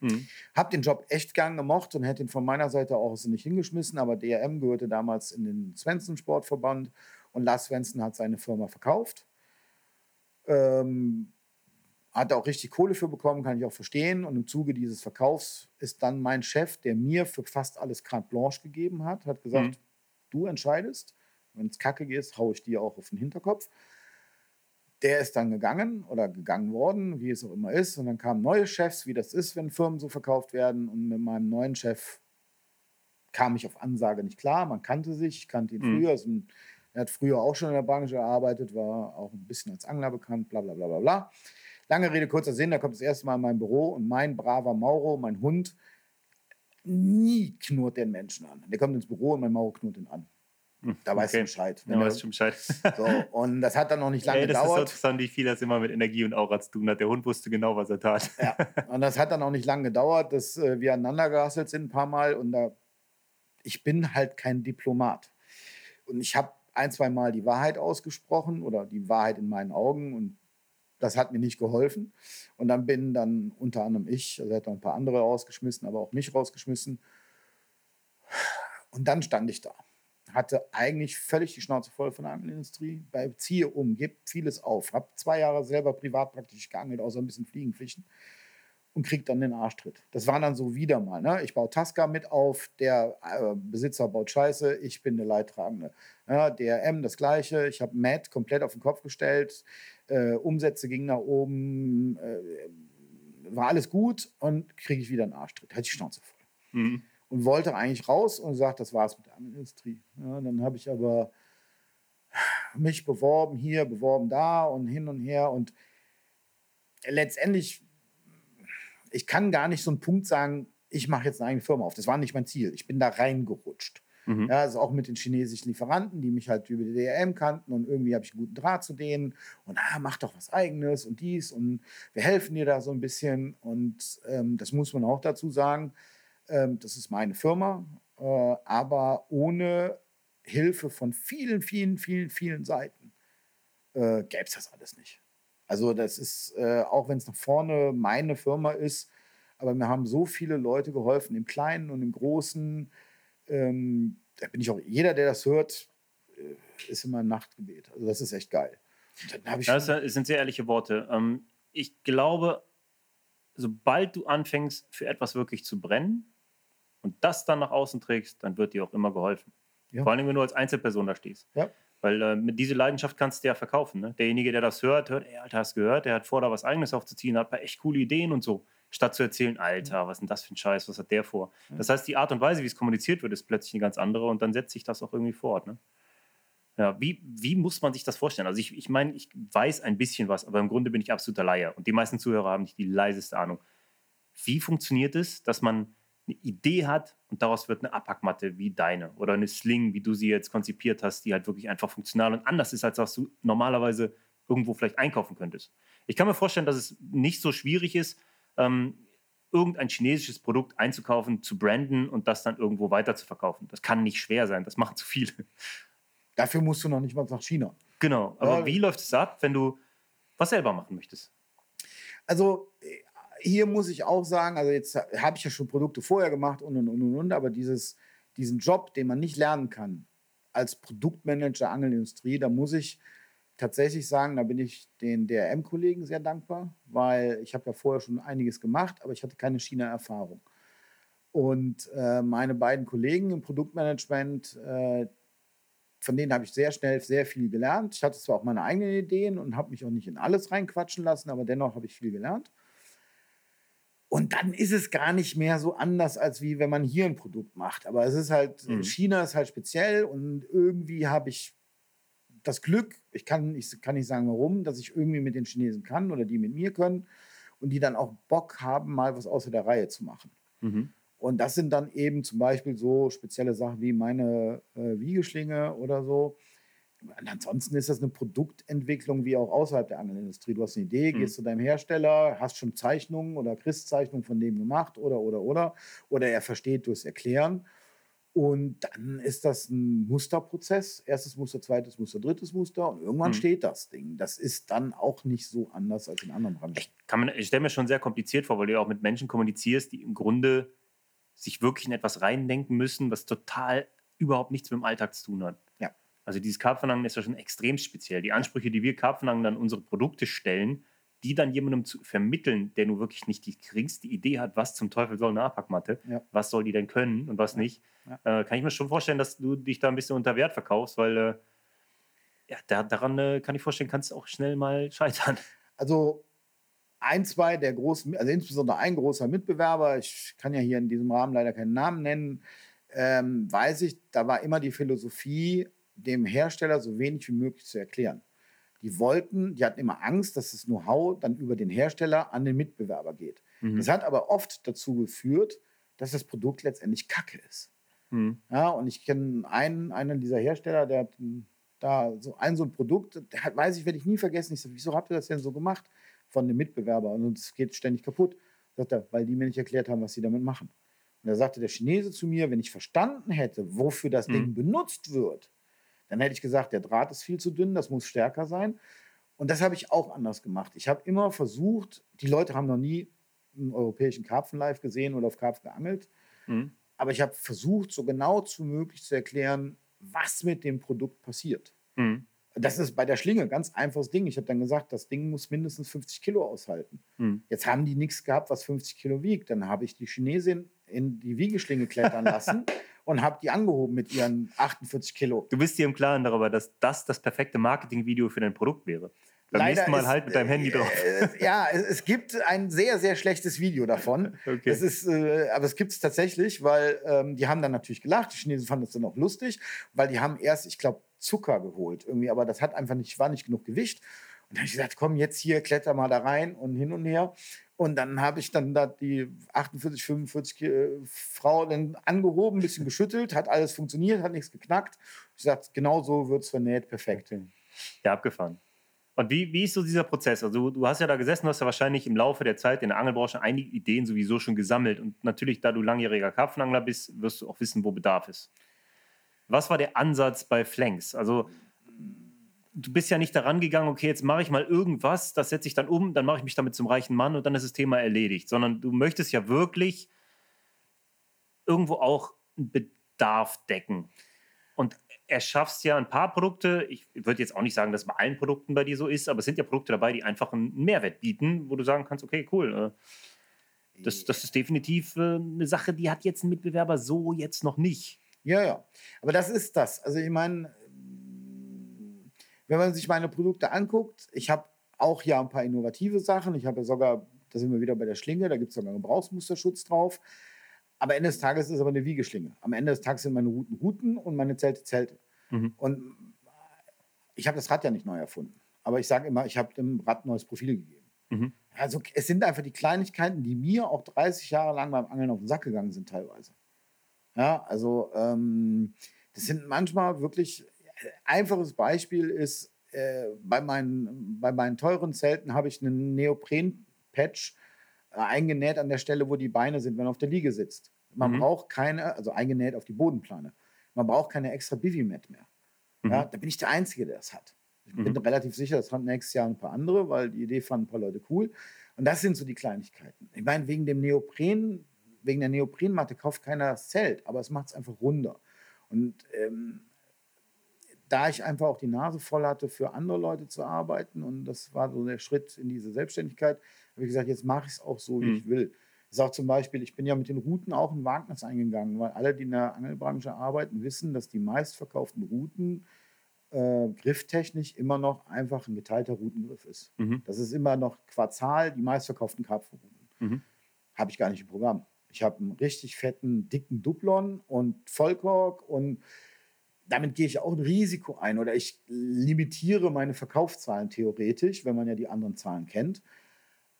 Mhm. Hab den Job echt gern gemocht und hätte ihn von meiner Seite auch nicht hingeschmissen, aber DRM gehörte damals in den Svensson Sportverband und Lars Svensson hat seine Firma verkauft. Ähm, hat auch richtig Kohle für bekommen, kann ich auch verstehen. Und im Zuge dieses Verkaufs ist dann mein Chef, der mir für fast alles carte blanche gegeben hat, hat gesagt, mhm. du entscheidest. Wenn es kacke geht, haue ich dir auch auf den Hinterkopf. Der ist dann gegangen oder gegangen worden, wie es auch immer ist. Und dann kamen neue Chefs, wie das ist, wenn Firmen so verkauft werden. Und mit meinem neuen Chef kam ich auf Ansage nicht klar. Man kannte sich, ich kannte ihn mhm. früher. Also, er hat früher auch schon in der Branche gearbeitet, war auch ein bisschen als Angler bekannt, bla bla bla bla bla. Lange Rede, kurzer Sinn, da kommt das erste Mal in mein Büro und mein braver Mauro, mein Hund, nie knurrt den Menschen an. Der kommt ins Büro und mein Mauro knurrt ihn an. Hm, da weißt okay. du Bescheid. Da weißt du Bescheid. So, und das hat dann noch nicht lange Ey, das gedauert. Das ist interessant, wie viel das immer mit Energie und Aura zu tun hat. Der Hund wusste genau, was er tat. Ja, und das hat dann auch nicht lange gedauert, dass äh, wir aneinander gehasselt sind ein paar Mal. Und da, ich bin halt kein Diplomat. Und ich habe ein, zwei Mal die Wahrheit ausgesprochen oder die Wahrheit in meinen Augen. Und das hat mir nicht geholfen. Und dann bin dann unter anderem ich, also er hat noch ein paar andere rausgeschmissen, aber auch mich rausgeschmissen. Und dann stand ich da hatte eigentlich völlig die Schnauze voll von der Angelindustrie. Bei Ziehe um, gibt vieles auf. Habe zwei Jahre selber privat praktisch geangelt, außer ein bisschen Fliegenfischen und krieg dann den Arschtritt. Das war dann so wieder mal. Ne? Ich baue Tasca mit auf, der äh, Besitzer baut Scheiße, ich bin der Leidtragende. Ja, DRM das Gleiche. Ich habe Matt komplett auf den Kopf gestellt. Äh, Umsätze gingen nach oben. Äh, war alles gut und kriege ich wieder einen Arschtritt. Hatte ich Schnauze voll. Mhm und wollte eigentlich raus und sagt, das war's mit der Angelindustrie. Ja, dann habe ich aber mich beworben hier, beworben da und hin und her und letztendlich, ich kann gar nicht so einen Punkt sagen, ich mache jetzt eine eigene Firma auf. Das war nicht mein Ziel. Ich bin da reingerutscht. Mhm. Ja, also auch mit den chinesischen Lieferanten, die mich halt über die DRM kannten und irgendwie habe ich einen guten Draht zu denen und ah, mach doch was Eigenes und dies und wir helfen dir da so ein bisschen und ähm, das muss man auch dazu sagen ähm, das ist meine Firma, äh, aber ohne Hilfe von vielen, vielen, vielen, vielen Seiten äh, gäbe es das alles nicht. Also das ist, äh, auch wenn es nach vorne meine Firma ist, aber mir haben so viele Leute geholfen, im Kleinen und im Großen. Ähm, da bin ich auch, jeder, der das hört, äh, ist immer ein Nachtgebet. Also das ist echt geil. das sind sehr ehrliche Worte. Ähm, ich glaube, sobald du anfängst, für etwas wirklich zu brennen und das dann nach außen trägst, dann wird dir auch immer geholfen. Ja. Vor allem, wenn du als Einzelperson da stehst. Ja. Weil äh, mit dieser Leidenschaft kannst du ja verkaufen. Ne? Derjenige, der das hört, hört, ey, Alter, hast gehört, der hat vor, da was Eigenes aufzuziehen, hat ein paar echt coole Ideen und so. Statt zu erzählen, Alter, was ist denn das für ein Scheiß, was hat der vor? Das heißt, die Art und Weise, wie es kommuniziert wird, ist plötzlich eine ganz andere und dann setzt sich das auch irgendwie fort. Ne? Ja, wie, wie muss man sich das vorstellen? Also ich, ich meine, ich weiß ein bisschen was, aber im Grunde bin ich absoluter Laie und die meisten Zuhörer haben nicht die leiseste Ahnung. Wie funktioniert es, dass man eine Idee hat und daraus wird eine Abpackmatte wie deine oder eine Sling, wie du sie jetzt konzipiert hast, die halt wirklich einfach funktional und anders ist, als was du normalerweise irgendwo vielleicht einkaufen könntest. Ich kann mir vorstellen, dass es nicht so schwierig ist, ähm, irgendein chinesisches Produkt einzukaufen, zu branden und das dann irgendwo weiter zu verkaufen. Das kann nicht schwer sein, das machen zu viele. Dafür musst du noch nicht mal nach China. Genau, aber ja. wie läuft es ab, wenn du was selber machen möchtest? Also hier muss ich auch sagen, also jetzt habe ich ja schon Produkte vorher gemacht und und und und, aber dieses, diesen Job, den man nicht lernen kann als Produktmanager Angelindustrie, da muss ich tatsächlich sagen, da bin ich den DRM-Kollegen sehr dankbar, weil ich habe ja vorher schon einiges gemacht, aber ich hatte keine China-Erfahrung. Und äh, meine beiden Kollegen im Produktmanagement, äh, von denen habe ich sehr schnell sehr viel gelernt. Ich hatte zwar auch meine eigenen Ideen und habe mich auch nicht in alles reinquatschen lassen, aber dennoch habe ich viel gelernt. Und dann ist es gar nicht mehr so anders, als wie wenn man hier ein Produkt macht. Aber es ist halt, mhm. China ist halt speziell und irgendwie habe ich das Glück, ich kann, ich kann nicht sagen warum, dass ich irgendwie mit den Chinesen kann oder die mit mir können und die dann auch Bock haben, mal was außer der Reihe zu machen. Mhm. Und das sind dann eben zum Beispiel so spezielle Sachen wie meine äh, Wiegeschlinge oder so. Und ansonsten ist das eine Produktentwicklung wie auch außerhalb der Angelindustrie. Du hast eine Idee, mhm. gehst zu deinem Hersteller, hast schon Zeichnungen oder kriegst Zeichnungen von dem gemacht oder, oder, oder. Oder er versteht durchs Erklären. Und dann ist das ein Musterprozess. Erstes Muster, zweites Muster, drittes Muster. Und irgendwann mhm. steht das Ding. Das ist dann auch nicht so anders als in anderen Branchen. Ich, ich stelle mir schon sehr kompliziert vor, weil du ja auch mit Menschen kommunizierst, die im Grunde sich wirklich in etwas reindenken müssen, was total überhaupt nichts mit dem Alltag zu tun hat. Also dieses Karpfenangeln ist ja schon extrem speziell. Die Ansprüche, die wir Karpfenangeln an unsere Produkte stellen, die dann jemandem zu vermitteln, der nur wirklich nicht die geringste Idee hat, was zum Teufel soll eine Abpackmatte, ja. was soll die denn können und was nicht, ja. Äh, kann ich mir schon vorstellen, dass du dich da ein bisschen unter Wert verkaufst, weil äh, ja, da, daran äh, kann ich vorstellen, kannst du auch schnell mal scheitern. Also ein, zwei der großen, also insbesondere ein großer Mitbewerber, ich kann ja hier in diesem Rahmen leider keinen Namen nennen, ähm, weiß ich, da war immer die Philosophie, dem Hersteller so wenig wie möglich zu erklären. Die wollten, die hatten immer Angst, dass das Know-how dann über den Hersteller an den Mitbewerber geht. Mhm. Das hat aber oft dazu geführt, dass das Produkt letztendlich Kacke ist. Mhm. Ja, und ich kenne einen, einen dieser Hersteller, der hat da so ein so ein Produkt, hat, weiß ich, werde ich nie vergessen. Ich sage, wieso habt ihr das denn so gemacht von dem Mitbewerber? Und es geht ständig kaputt. Sagt er, weil die mir nicht erklärt haben, was sie damit machen. Und da sagte der Chinese zu mir, wenn ich verstanden hätte, wofür das mhm. Ding benutzt wird, dann hätte ich gesagt, der Draht ist viel zu dünn, das muss stärker sein. Und das habe ich auch anders gemacht. Ich habe immer versucht, die Leute haben noch nie einen europäischen Karpfen live gesehen oder auf Karpfen geangelt. Mhm. Aber ich habe versucht, so genau wie möglich zu erklären, was mit dem Produkt passiert. Mhm. Das ist bei der Schlinge ein ganz einfaches Ding. Ich habe dann gesagt, das Ding muss mindestens 50 Kilo aushalten. Mhm. Jetzt haben die nichts gehabt, was 50 Kilo wiegt. Dann habe ich die Chinesin in die Wiegeschlinge klettern *laughs* lassen und habe die angehoben mit ihren 48 Kilo. Du bist dir im Klaren darüber, dass das das perfekte Marketingvideo für dein Produkt wäre. Beim Leider nächsten Mal ist, halt mit deinem Handy drauf. Äh, ja, es, es, gibt ein sehr, sehr schlechtes Video davon. *laughs* Okay. Es ist, äh, aber es gibt es tatsächlich, weil ähm, die haben dann natürlich gelacht. Die Chinesen fanden es dann auch lustig, weil die haben erst, ich glaube, Zucker geholt irgendwie, aber das hat einfach nicht, war nicht genug Gewicht. Und dann habe ich gesagt, komm, jetzt hier, kletter mal da rein und hin und her. Und dann habe ich dann da die 48, 45 äh, Frau angehoben, ein bisschen geschüttelt, hat alles funktioniert, hat nichts geknackt. Ich sagte, genau so wird es vernäht, perfekt. Ja, abgefahren. Und wie, wie ist so dieser Prozess? Also, du hast ja da gesessen, du hast ja wahrscheinlich im Laufe der Zeit in der Angelbranche einige Ideen sowieso schon gesammelt. Und natürlich, da du langjähriger Karpfenangler bist, wirst du auch wissen, wo Bedarf ist. Was war der Ansatz bei Flanks? Also, du bist ja nicht daran gegangen, okay, jetzt mache ich mal irgendwas, das setze ich dann um, dann mache ich mich damit zum reichen Mann und dann ist das Thema erledigt, sondern du möchtest ja wirklich irgendwo auch einen Bedarf decken. Und erschaffst ja ein paar Produkte, ich würde jetzt auch nicht sagen, dass bei allen Produkten bei dir so ist, aber es sind ja Produkte dabei, die einfach einen Mehrwert bieten, wo du sagen kannst, okay, cool, äh, das, das ist definitiv äh, eine Sache, die hat jetzt ein Mitbewerber so jetzt noch nicht. Ja, ja. Aber das ist das. Also ich meine, wenn man sich meine Produkte anguckt, ich habe auch ja ein paar innovative Sachen. Ich habe ja sogar, da sind wir wieder bei der Schlinge, da gibt es sogar einen Gebrauchsmusterschutz drauf. Aber Ende des Tages ist es aber eine Wiegeschlinge. Am Ende des Tages sind meine Routen Routen und meine Zelte Zelte. Mhm. Und ich habe das Rad ja nicht neu erfunden. Aber ich sage immer, ich habe dem Rad neues Profil gegeben. Mhm. Also es sind einfach die Kleinigkeiten, die mir auch 30 Jahre lang beim Angeln auf den Sack gegangen sind teilweise. Ja, also ähm, das sind manchmal wirklich einfaches Beispiel ist, äh, bei, meinen, bei meinen teuren Zelten habe ich einen Neopren-Patch äh, eingenäht an der Stelle, wo die Beine sind, wenn man auf der Liege sitzt. Man mhm. braucht keine, also eingenäht auf die Bodenplane. Man braucht keine extra Bivimet mehr. Mhm. Ja, da bin ich der Einzige, der das hat. Ich bin mhm. relativ sicher, das haben nächstes Jahr ein paar andere, weil die Idee fanden ein paar Leute cool. Und das sind so die Kleinigkeiten. Ich meine, wegen dem Neopren, wegen der Neoprenmatte kauft keiner das Zelt, aber es macht es einfach runder. Und ähm, da ich einfach auch die Nase voll hatte, für andere Leute zu arbeiten und das war so der Schritt in diese Selbstständigkeit, habe ich gesagt, jetzt mache ich es auch so, wie mhm. ich will. Ich sage zum Beispiel, ich bin ja mit den Routen auch ein Wagnis eingegangen, weil alle, die in der Angelbranche arbeiten, wissen, dass die meistverkauften Routen äh, grifftechnisch immer noch einfach ein geteilter Routengriff ist. Mhm. Das ist immer noch quarzal die meistverkauften Karpfenrouten. Mhm. Habe ich gar nicht im Programm. Ich habe einen richtig fetten, dicken Duplon und Vollkork und damit gehe ich auch ein Risiko ein oder ich limitiere meine Verkaufszahlen theoretisch, wenn man ja die anderen Zahlen kennt.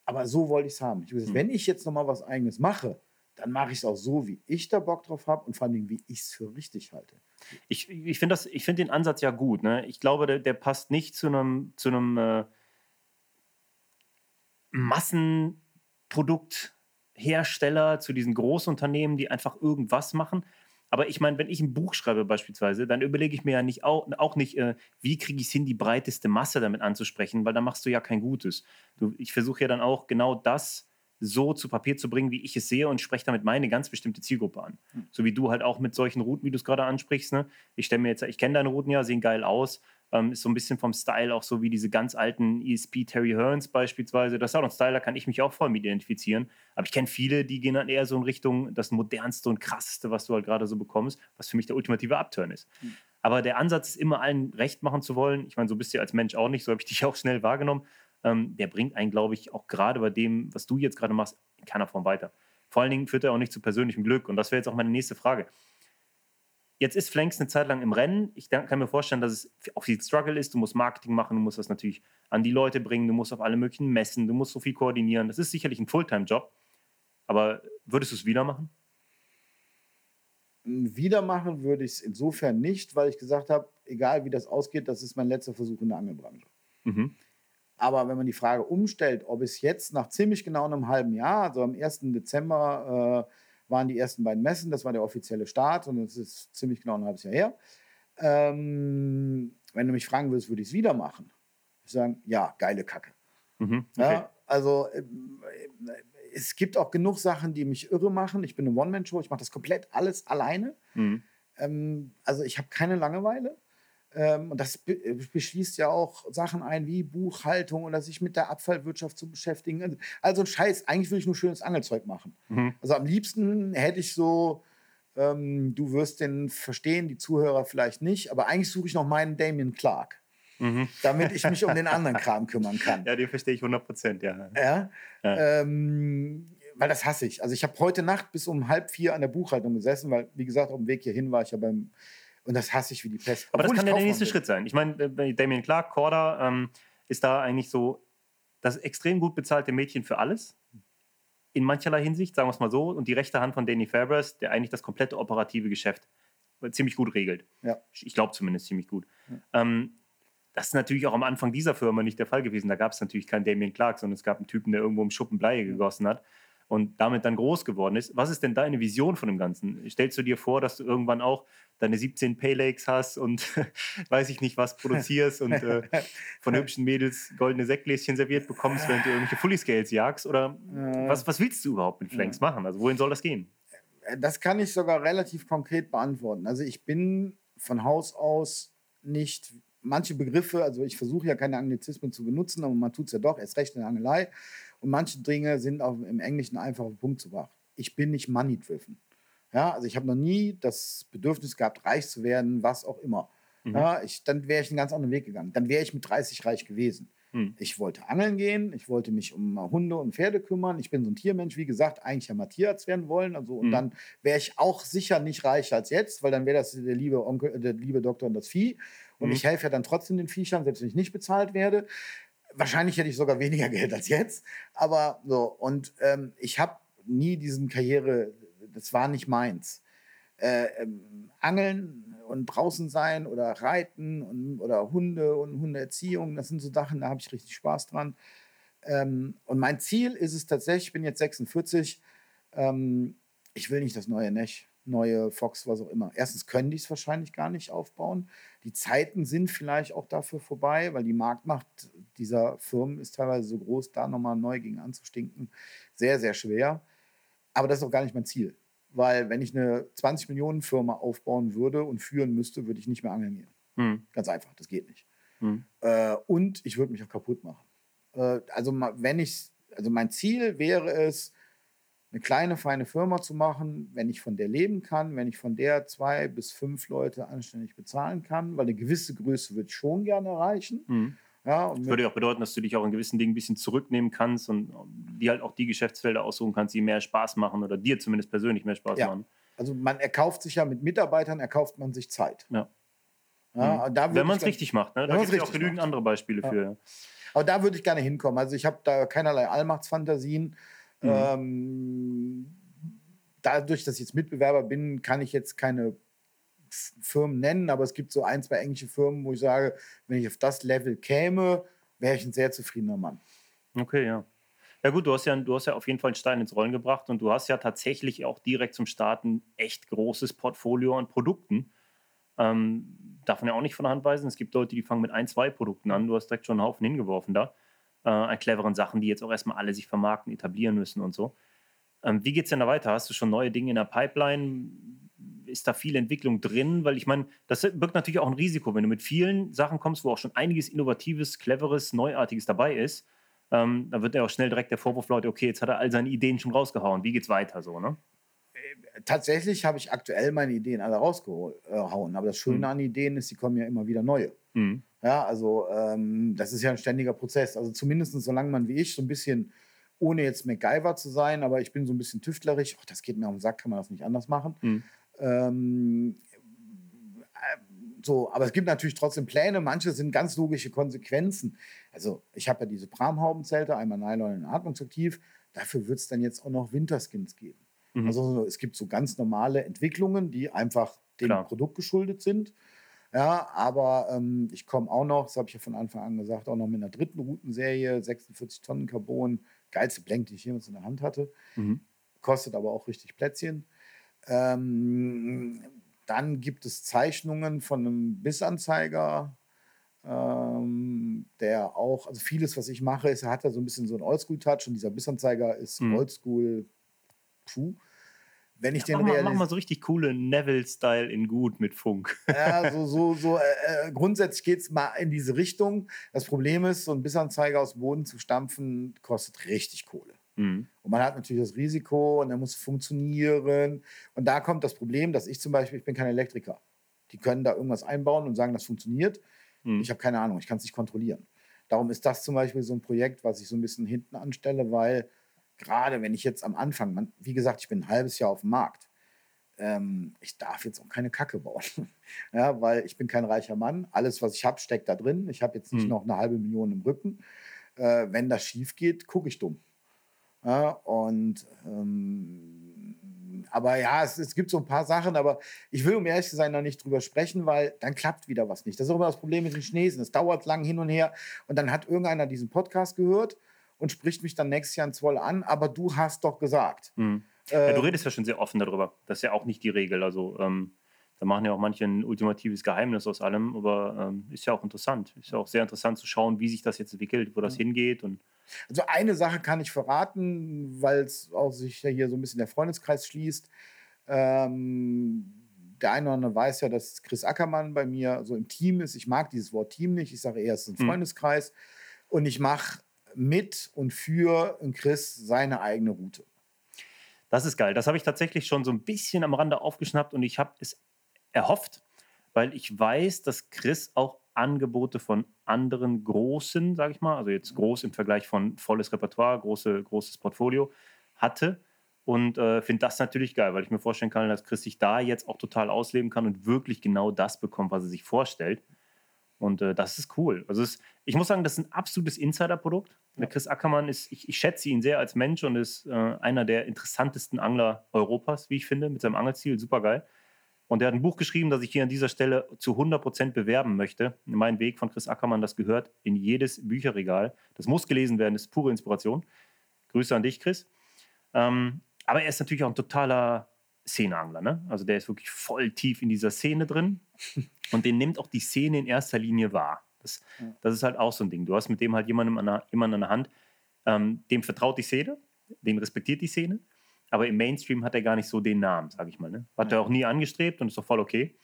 Aber so wollte ich es haben. Ich gesagt, mhm. Wenn ich jetzt nochmal was Eigenes mache, dann mache ich es auch so, wie ich da Bock drauf habe und vor allem, wie ich es für richtig halte. Ich, ich finde find den Ansatz ja gut. Ne? Ich glaube, der, der passt nicht zu einem zu äh, Massenprodukthersteller, zu diesen Großunternehmen, die einfach irgendwas machen, aber ich meine, wenn ich ein Buch schreibe beispielsweise, dann überlege ich mir ja nicht auch, auch nicht, äh, wie kriege ich es hin, die breiteste Masse damit anzusprechen, weil da machst du ja kein Gutes. Du, ich versuche ja dann auch genau das so zu Papier zu bringen, wie ich es sehe und spreche damit meine ganz bestimmte Zielgruppe an. Mhm. So wie du halt auch mit solchen Routen, wie du es gerade ansprichst. Ne? Ich stelle mir jetzt, ich kenne deine Routen ja, sehen geil aus, ähm, ist so ein bisschen vom Style auch so wie diese ganz alten ESP Terry Hearns beispielsweise. Das ist auch ein Style, da kann ich mich auch voll mit identifizieren. Aber ich kenne viele, die gehen dann eher so in Richtung das modernste und krasseste, was du halt gerade so bekommst, was für mich der ultimative Upturn ist. Mhm. Aber der Ansatz ist immer allen recht machen zu wollen. Ich meine, so bist du ja als Mensch auch nicht, so habe ich dich auch schnell wahrgenommen. Ähm, der bringt einen, glaube ich, auch gerade bei dem, was du jetzt gerade machst, in keiner Form weiter. Vor allen Dingen führt er auch nicht zu persönlichem Glück. Und das wäre jetzt auch meine nächste Frage. Jetzt ist Flanks eine Zeit lang im Rennen. Ich kann mir vorstellen, dass es auch viel Struggle ist. Du musst Marketing machen, du musst das natürlich an die Leute bringen, du musst auf alle möglichen messen, du musst so viel koordinieren. Das ist sicherlich ein Fulltime-Job. Aber würdest du es wieder machen? Wieder machen würde ich es insofern nicht, weil ich gesagt habe, egal wie das ausgeht, das ist mein letzter Versuch in der Angelbranche. Mhm. Aber wenn man die Frage umstellt, ob es jetzt nach ziemlich genau einem halben Jahr, also am 1. Dezember, äh, waren die ersten beiden Messen. Das war der offizielle Start und das ist ziemlich genau ein halbes Jahr her. Ähm, wenn du mich fragen würdest, würde ich es wieder machen. Ich sagen, ja, geile Kacke. Mhm, okay. ja, also äh, es gibt auch genug Sachen, die mich irre machen. Ich bin eine One-Man-Show, ich mache das komplett alles alleine. Mhm. Ähm, also ich habe keine Langeweile. Ähm, und das äh, beschließt ja auch Sachen ein wie Buchhaltung oder sich mit der Abfallwirtschaft zu beschäftigen. Also, also Scheiß, eigentlich will ich nur schönes Angelzeug machen. Mhm. Also am liebsten hätte ich so, ähm, du wirst den verstehen, die Zuhörer vielleicht nicht, aber eigentlich suche ich noch meinen Damien Clark. Mhm. Damit ich mich um den anderen *laughs* Kram kümmern kann. Ja, den verstehe ich 100 Prozent, ja. ja? ja. Ähm, weil das hasse ich. Also ich habe heute Nacht bis um halb vier an der Buchhaltung gesessen, weil, wie gesagt, auf dem Weg hierhin war ich ja beim und das hasse ich wie die Pest. Aber das kann ja der nächste Schritt sein. Ich meine, äh, Damien Clark, Corda, ähm, ist da eigentlich so das extrem gut bezahlte Mädchen für alles. In mancherlei Hinsicht, sagen wir es mal so. Und die rechte Hand von Danny Fabers, der eigentlich das komplette operative Geschäft ziemlich gut regelt. Ja. Ich glaube zumindest ziemlich gut. Ja. Ähm, das ist natürlich auch am Anfang dieser Firma nicht der Fall gewesen. Da gab es natürlich keinen Damien Clark, sondern es gab einen Typen, der irgendwo im Schuppen Bleie gegossen hat. Und damit dann groß geworden ist. Was ist denn deine Vision von dem Ganzen? Stellst du dir vor, dass du irgendwann auch deine 17 Paylakes hast und *laughs* weiß ich nicht was produzierst und äh, von *laughs* hübschen Mädels goldene Sektgläschen serviert bekommst, während du irgendwelche Fully Scales jagst? Oder äh, was, was willst du überhaupt mit Flanks machen? Also wohin soll das gehen? Das kann ich sogar relativ konkret beantworten. Also ich bin von Haus aus nicht manche Begriffe, also ich versuche ja keine Anglizismen zu benutzen, aber man tut es ja doch, erst recht in der Angelei. Und manche Dinge sind auch im Englischen einfach auf den Punkt zu bracht. Ich bin nicht money-driven. Ja, also ich habe noch nie das Bedürfnis gehabt, reich zu werden, was auch immer. Mhm. Ja, ich, dann wäre ich einen ganz anderen Weg gegangen. Dann wäre ich mit 30 reich gewesen. Mhm. Ich wollte angeln gehen, ich wollte mich um Hunde und Pferde kümmern. Ich bin so ein Tiermensch, wie gesagt, eigentlich ja mal Tierarzt werden wollen. Also, und mhm. dann wäre ich auch sicher nicht reicher als jetzt, weil dann wäre das der liebe Onkel, der liebe Doktor und das Vieh. Und mhm. ich helfe ja dann trotzdem den Viechern, selbst wenn ich nicht bezahlt werde. Wahrscheinlich hätte ich sogar weniger *laughs* Geld als jetzt. Aber so, und ähm, ich habe nie diesen Karriere, das war nicht meins. Äh, ähm, Angeln und draußen sein oder Reiten und, oder Hunde und Hundeerziehung, das sind so Sachen, da habe ich richtig Spaß dran. Ähm, und mein Ziel ist es tatsächlich, ich bin jetzt 46, ähm, ich will nicht das neue Nech neue Fox, was auch immer. Erstens können die es wahrscheinlich gar nicht aufbauen. Die Zeiten sind vielleicht auch dafür vorbei, weil die Marktmacht dieser Firmen ist teilweise so groß, da nochmal neu gegen anzustinken, sehr, sehr schwer. Aber das ist auch gar nicht mein Ziel. Weil wenn ich eine 20 Millionen Firma aufbauen würde und führen müsste, würde ich nicht mehr angeln gehen. Mhm. Ganz einfach, das geht nicht. Mhm. Äh, und ich würde mich auch kaputt machen. Äh, also wenn ich, also mein Ziel wäre es, eine kleine, feine Firma zu machen, wenn ich von der leben kann, wenn ich von der zwei bis fünf Leute anständig bezahlen kann, weil eine gewisse Größe würde ich schon gerne erreichen. Mhm. Ja, das würde ja auch bedeuten, dass du dich auch in gewissen Dingen ein bisschen zurücknehmen kannst und dir halt auch die Geschäftsfelder aussuchen kannst, die mehr Spaß machen oder dir zumindest persönlich mehr Spaß ja. machen. Also man erkauft sich ja mit Mitarbeitern, erkauft man sich Zeit. Ja. ja mhm. Wenn man es richtig macht. Ne? Da gibt es auch genügend macht. andere Beispiele ja. für. Aber da würde ich gerne hinkommen. Also ich habe da keinerlei Allmachtsfantasien. Mhm. Ähm, dadurch, dass ich jetzt Mitbewerber bin, kann ich jetzt keine Firmen nennen, aber es gibt so ein, zwei englische Firmen, wo ich sage, wenn ich auf das Level käme, wäre ich ein sehr zufriedener Mann. Okay, ja. Ja gut, du hast ja, du hast ja auf jeden Fall einen Stein ins Rollen gebracht und du hast ja tatsächlich auch direkt zum Starten echt großes Portfolio an Produkten. Ähm, darf man ja auch nicht von der Hand weisen. Es gibt Leute, die fangen mit ein, zwei Produkten an. Du hast direkt schon einen Haufen hingeworfen da äh, an cleveren Sachen, die jetzt auch erstmal alle sich vermarkten, etablieren müssen und so. Ähm, wie geht es denn da weiter? Hast du schon neue Dinge in der Pipeline? Ist da viel Entwicklung drin? Weil ich meine, das birgt natürlich auch ein Risiko, wenn du mit vielen Sachen kommst, wo auch schon einiges Innovatives, Cleveres, Neuartiges dabei ist. Ähm, da wird ja auch schnell direkt der Vorwurf Leute, okay, jetzt hat er all seine Ideen schon rausgehauen. Wie geht's weiter so, ne? Äh, tatsächlich habe ich aktuell meine Ideen alle rausgehauen. Aber das Schöne mhm. an Ideen ist, sie kommen ja immer wieder neue. Mhm. Ja, also ähm, das ist ja ein ständiger Prozess. Also zumindest solange man wie ich so ein bisschen, ohne jetzt MacGyver zu sein, aber ich bin so ein bisschen tüftlerisch, ach, das geht mir auf den Sack, kann man das nicht anders machen. Mhm. Ähm, äh, so, aber es gibt natürlich trotzdem Pläne, manche sind ganz logische Konsequenzen. Also ich habe ja diese Pramhaubenzelte, einmal Nylon und atmungsaktiv, dafür wird es dann jetzt auch noch Winterskins geben. Mhm. Also es gibt so ganz normale Entwicklungen, die einfach dem Klar. Produkt geschuldet sind. Ja, aber ähm, ich komme auch noch, das habe ich ja von Anfang an gesagt, auch noch mit einer dritten Routenserie, 46 Tonnen Carbon, geilste Blank, die ich jemals in der Hand hatte. Mhm. Kostet aber auch richtig Plätzchen. Ähm, dann gibt es Zeichnungen von einem Bissanzeiger, ähm, der auch, also vieles, was ich mache, ist, er hat ja so ein bisschen so einen Oldschool-Touch und dieser Bissanzeiger ist mhm. Oldschool, puh wenn ich ja, den mach mal, mach mal so richtig coole Neville-Style in gut mit Funk. Ja, *laughs* so, so, so äh, äh grundsätzlich geht es mal in diese Richtung. Das Problem ist, so ein Bissanzeiger aus dem Boden zu stampfen, kostet richtig Kohle. Mhm. Und man hat natürlich das Risiko und er muss funktionieren. Und da kommt das Problem, dass ich zum Beispiel, ich bin kein Elektriker. Die können da irgendwas einbauen und sagen, das funktioniert. Mhm. Ich habe keine Ahnung, ich kann es nicht kontrollieren. Darum ist das zum Beispiel so ein Projekt, was ich so ein bisschen hinten anstelle, weil gerade wenn ich jetzt am Anfang, man, wie gesagt, ich bin ein halbes Jahr auf dem Markt, ähm, ich darf jetzt auch keine Kacke bauen. *laughs* ja, weil ich bin kein reicher Mann. Alles, was ich habe, steckt da drin. Ich habe jetzt nicht mhm. noch eine halbe Million im Rücken. Äh, wenn das schief geht, gucke ich dumm. Ja, und ähm, aber ja, es, es, gibt so ein paar Sachen, aber ich will, um ehrlich zu sein, da nicht drüber sprechen, weil dann klappt wieder was nicht. Das ist auch immer das Problem mit den Chinesen. Es dauert lang hin und her und dann hat irgendeiner diesen Podcast gehört und spricht mich dann nächstes Jahr in Zwoll an, aber du hast doch gesagt. Mhm. Ja, du redest ja schon sehr offen darüber. Das ist ja auch nicht die Regel. Also ähm, da machen ja auch manche ein ultimatives Geheimnis aus allem, aber ähm, ist ja auch interessant. Ist ja auch sehr interessant zu schauen, wie sich das jetzt entwickelt, wo das ja. hingeht. Und also eine Sache kann ich verraten, weil es auch sich ja hier so ein bisschen der Freundeskreis schließt. Ähm, der eine oder andere weiß ja, dass Chris Ackermann bei mir so im Team ist. Ich mag dieses Wort Team nicht. Ich sage eher, es ist ein hm. Freundeskreis. Mhm. Und ich mache mit und für Chris seine eigene Route. Das ist geil. Das habe ich tatsächlich schon so ein bisschen am Rande aufgeschnappt und ich habe es erhofft, weil ich weiß, dass Chris auch Angebote von anderen großen, sage ich mal, also jetzt groß im Vergleich von volles Repertoire, große, großes Portfolio hatte. Und äh, finde das natürlich geil, weil ich mir vorstellen kann, dass Chris sich da jetzt auch total ausleben kann und wirklich genau das bekommt, was er sich vorstellt. Und äh, das ist cool. Also es, ich muss sagen, das ist ein absolutes Insider-Produkt. Ja. Chris Ackermann ist, ich, ich, schätze ihn sehr als Mensch und ist äh, einer der interessantesten Angler Europas, wie ich finde, mit seinem Angelziel. Super geil. Und er hat ein Buch geschrieben, das ich hier an dieser Stelle zu 100% bewerben möchte. Mein Weg von Chris Ackermann, das gehört in jedes Bücherregal. Das muss gelesen werden, das ist pure Inspiration. Grüße an dich, Chris. Ähm, aber er ist natürlich auch ein totaler Szeneangler. Ne? Also der ist wirklich voll tief in dieser Szene drin *laughs* und den nimmt auch die Szene in erster Linie wahr. Das, das ist halt auch so ein Ding. Du hast mit dem halt jemanden an der, jemanden an der Hand, ähm, dem vertraut die Szene, dem respektiert die Szene aber im Mainstream hat er gar nicht so den Namen, sage ich mal. Ne? Hat ja. er auch nie angestrebt und ist doch voll okay.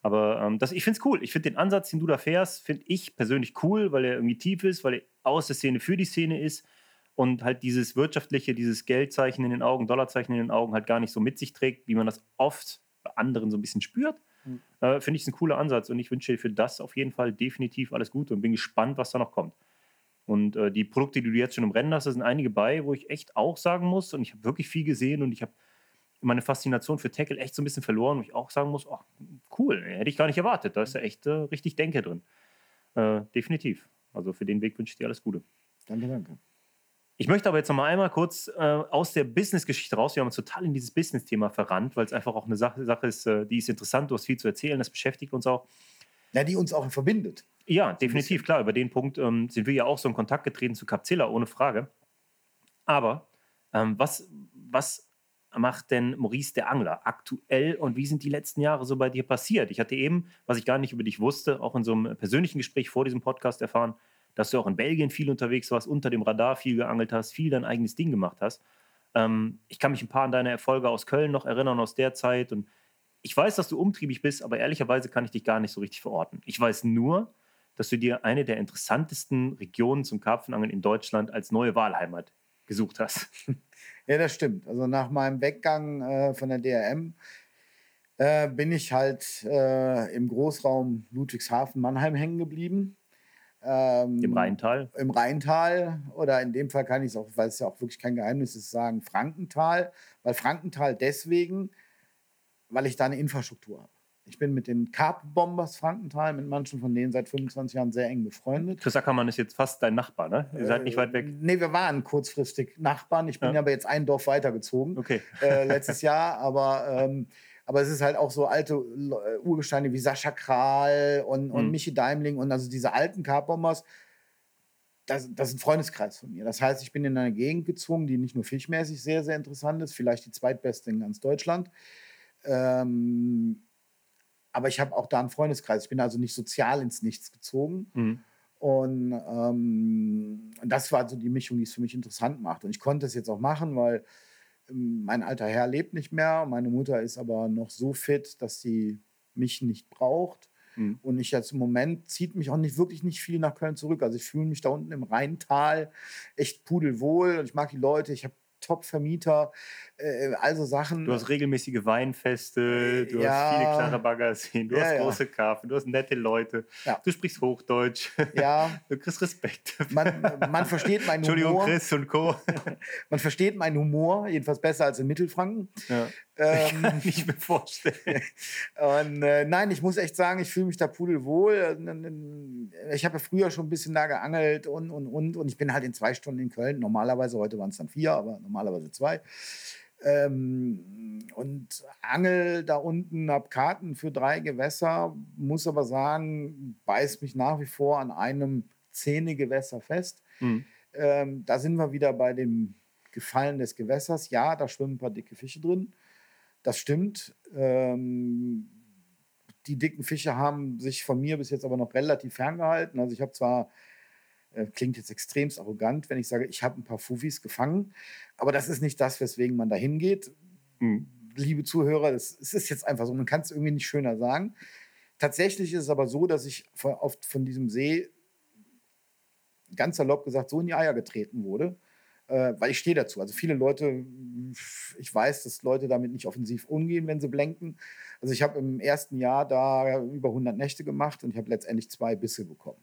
Aber ähm, das, ich finde es cool. Ich finde den Ansatz, den du da fährst, finde ich persönlich cool, weil er irgendwie tief ist, weil er aus der Szene für die Szene ist und halt dieses wirtschaftliche, dieses Geldzeichen in den Augen, Dollarzeichen in den Augen halt gar nicht so mit sich trägt, wie man das oft bei anderen so ein bisschen spürt. Mhm. Äh, finde ich es ein cooler Ansatz und ich wünsche dir für das auf jeden Fall definitiv alles Gute und bin gespannt, was da noch kommt. Und äh, die Produkte, die du jetzt schon im Rennen hast, da sind einige bei, wo ich echt auch sagen muss, und ich habe wirklich viel gesehen und ich habe meine Faszination für Tackle echt so ein bisschen verloren, wo ich auch sagen muss, oh, cool, hätte ich gar nicht erwartet. Da ist ja echt äh, richtig Denke drin. Äh, definitiv. Also für den Weg wünsche ich dir alles Gute. Danke, danke. Ich möchte aber jetzt noch mal einmal kurz äh, aus der Business-Geschichte raus. Wir haben uns total in dieses Business-Thema verrannt, weil es einfach auch eine Sache, Sache ist, äh, die ist interessant, du hast viel zu erzählen, das beschäftigt uns auch. Ja, die uns auch verbindet. Ja, definitiv, klar. Über den Punkt ähm, sind wir ja auch so in Kontakt getreten zu Capzilla, ohne Frage. Aber ähm, was, was macht denn Maurice der Angler aktuell und wie sind die letzten Jahre so bei dir passiert? Ich hatte eben, was ich gar nicht über dich wusste, auch in so einem persönlichen Gespräch vor diesem Podcast erfahren, dass du auch in Belgien viel unterwegs warst, unter dem Radar viel geangelt hast, viel dein eigenes Ding gemacht hast. Ähm, ich kann mich ein paar an deine Erfolge aus Köln noch erinnern aus der Zeit und ich weiß, dass du umtriebig bist, aber ehrlicherweise kann ich dich gar nicht so richtig verorten. Ich weiß nur, dass du dir eine der interessantesten Regionen zum Karpfenangeln in Deutschland als neue Wahlheimat gesucht hast. *laughs* Ja, das stimmt. Also nach meinem Weggang äh, von der DRM äh, bin ich halt äh, im Großraum Ludwigshafen-Mannheim hängen geblieben. Ähm, Im Rheintal? Im Rheintal oder in dem Fall kann ich es auch, weil es ja auch wirklich kein Geheimnis ist, sagen Frankental. Weil Frankental deswegen, weil ich da eine Infrastruktur habe. Ich bin mit den Carp-Bombers Frankenthal, mit manchen von denen seit 25 Jahren sehr eng befreundet. Chris Ackermann ist jetzt fast dein Nachbar, ne? Ihr seid nicht weit weg. Äh, nee, wir waren kurzfristig Nachbarn. Ich bin ja. aber jetzt ein Dorf weitergezogen. Okay. Äh, letztes Jahr, aber. Ähm, aber es ist halt auch so alte äh, Urgesteine wie Sascha Kral und, und mhm. Michi Daimling und also diese alten Carp-Bombers. Das, das, ist ein Freundeskreis von mir. Das heißt, ich bin in eine Gegend gezogen, die nicht nur fischmäßig sehr, sehr interessant ist, vielleicht die zweitbeste in ganz Deutschland. Ähm, aber ich habe auch da einen Freundeskreis. Ich bin also nicht sozial ins Nichts gezogen. Mhm. Und ähm, das war so die Mischung, die es für mich interessant macht. Und ich konnte es jetzt auch machen, weil mein alter Herr lebt nicht mehr. Meine Mutter ist aber noch so fit, dass sie mich nicht braucht. Mhm. Und ich jetzt im Moment zieht mich auch nicht wirklich nicht viel nach Köln zurück. Also ich fühle mich da unten im Rheintal echt pudelwohl und ich mag die Leute. Ich habe Top-Vermieter, äh, also Sachen. Du hast regelmäßige Weinfeste, du ja, hast viele klare Baggerseen, du ja, hast große Karpfen, du hast nette Leute, ja. du sprichst Hochdeutsch, ja. *laughs* du kriegst Respekt. Man, man versteht meinen Humor. Entschuldigung, Chris und Co. *laughs* man versteht meinen Humor, jedenfalls besser als in Mittelfranken. Ähm, Kann ich mir vorstellen. *laughs* Und äh, nein, ich muss echt sagen, ich fühle mich da pudelwohl. Ich habe ja früher schon ein bisschen da geangelt und, und, und. Und ich bin halt in zwei Stunden in Köln. Normalerweise, heute waren es dann vier, aber normalerweise zwei. Ähm, und angel da unten, habe Karten für drei Gewässer, muss aber sagen, beißt mich nach wie vor an einem Zähnegewässer fest. Mhm. Ähm, da sind wir wieder bei dem Gefallen des Gewässers. Ja, da schwimmen ein paar dicke Fische drin. Das stimmt. Ähm, die dicken Fische haben sich von mir bis jetzt aber noch relativ ferngehalten. Also ich habe zwar, äh, klingt jetzt extremst arrogant, wenn ich sage, ich habe ein paar Fufis gefangen, aber das ist nicht das, weswegen man da hingeht. Mhm. Liebe Zuhörer, das, es ist jetzt einfach so, man kann es irgendwie nicht schöner sagen. Tatsächlich ist es aber so, dass ich von, oft von diesem See ganz salopp gesagt so in die Eier getreten wurde äh, weil ich stehe dazu. Also viele Leute, ich weiß, dass Leute damit nicht offensiv umgehen, wenn sie blenken. Also ich habe im ersten Jahr da über 100 Nächte gemacht und ich habe letztendlich zwei Bisse bekommen.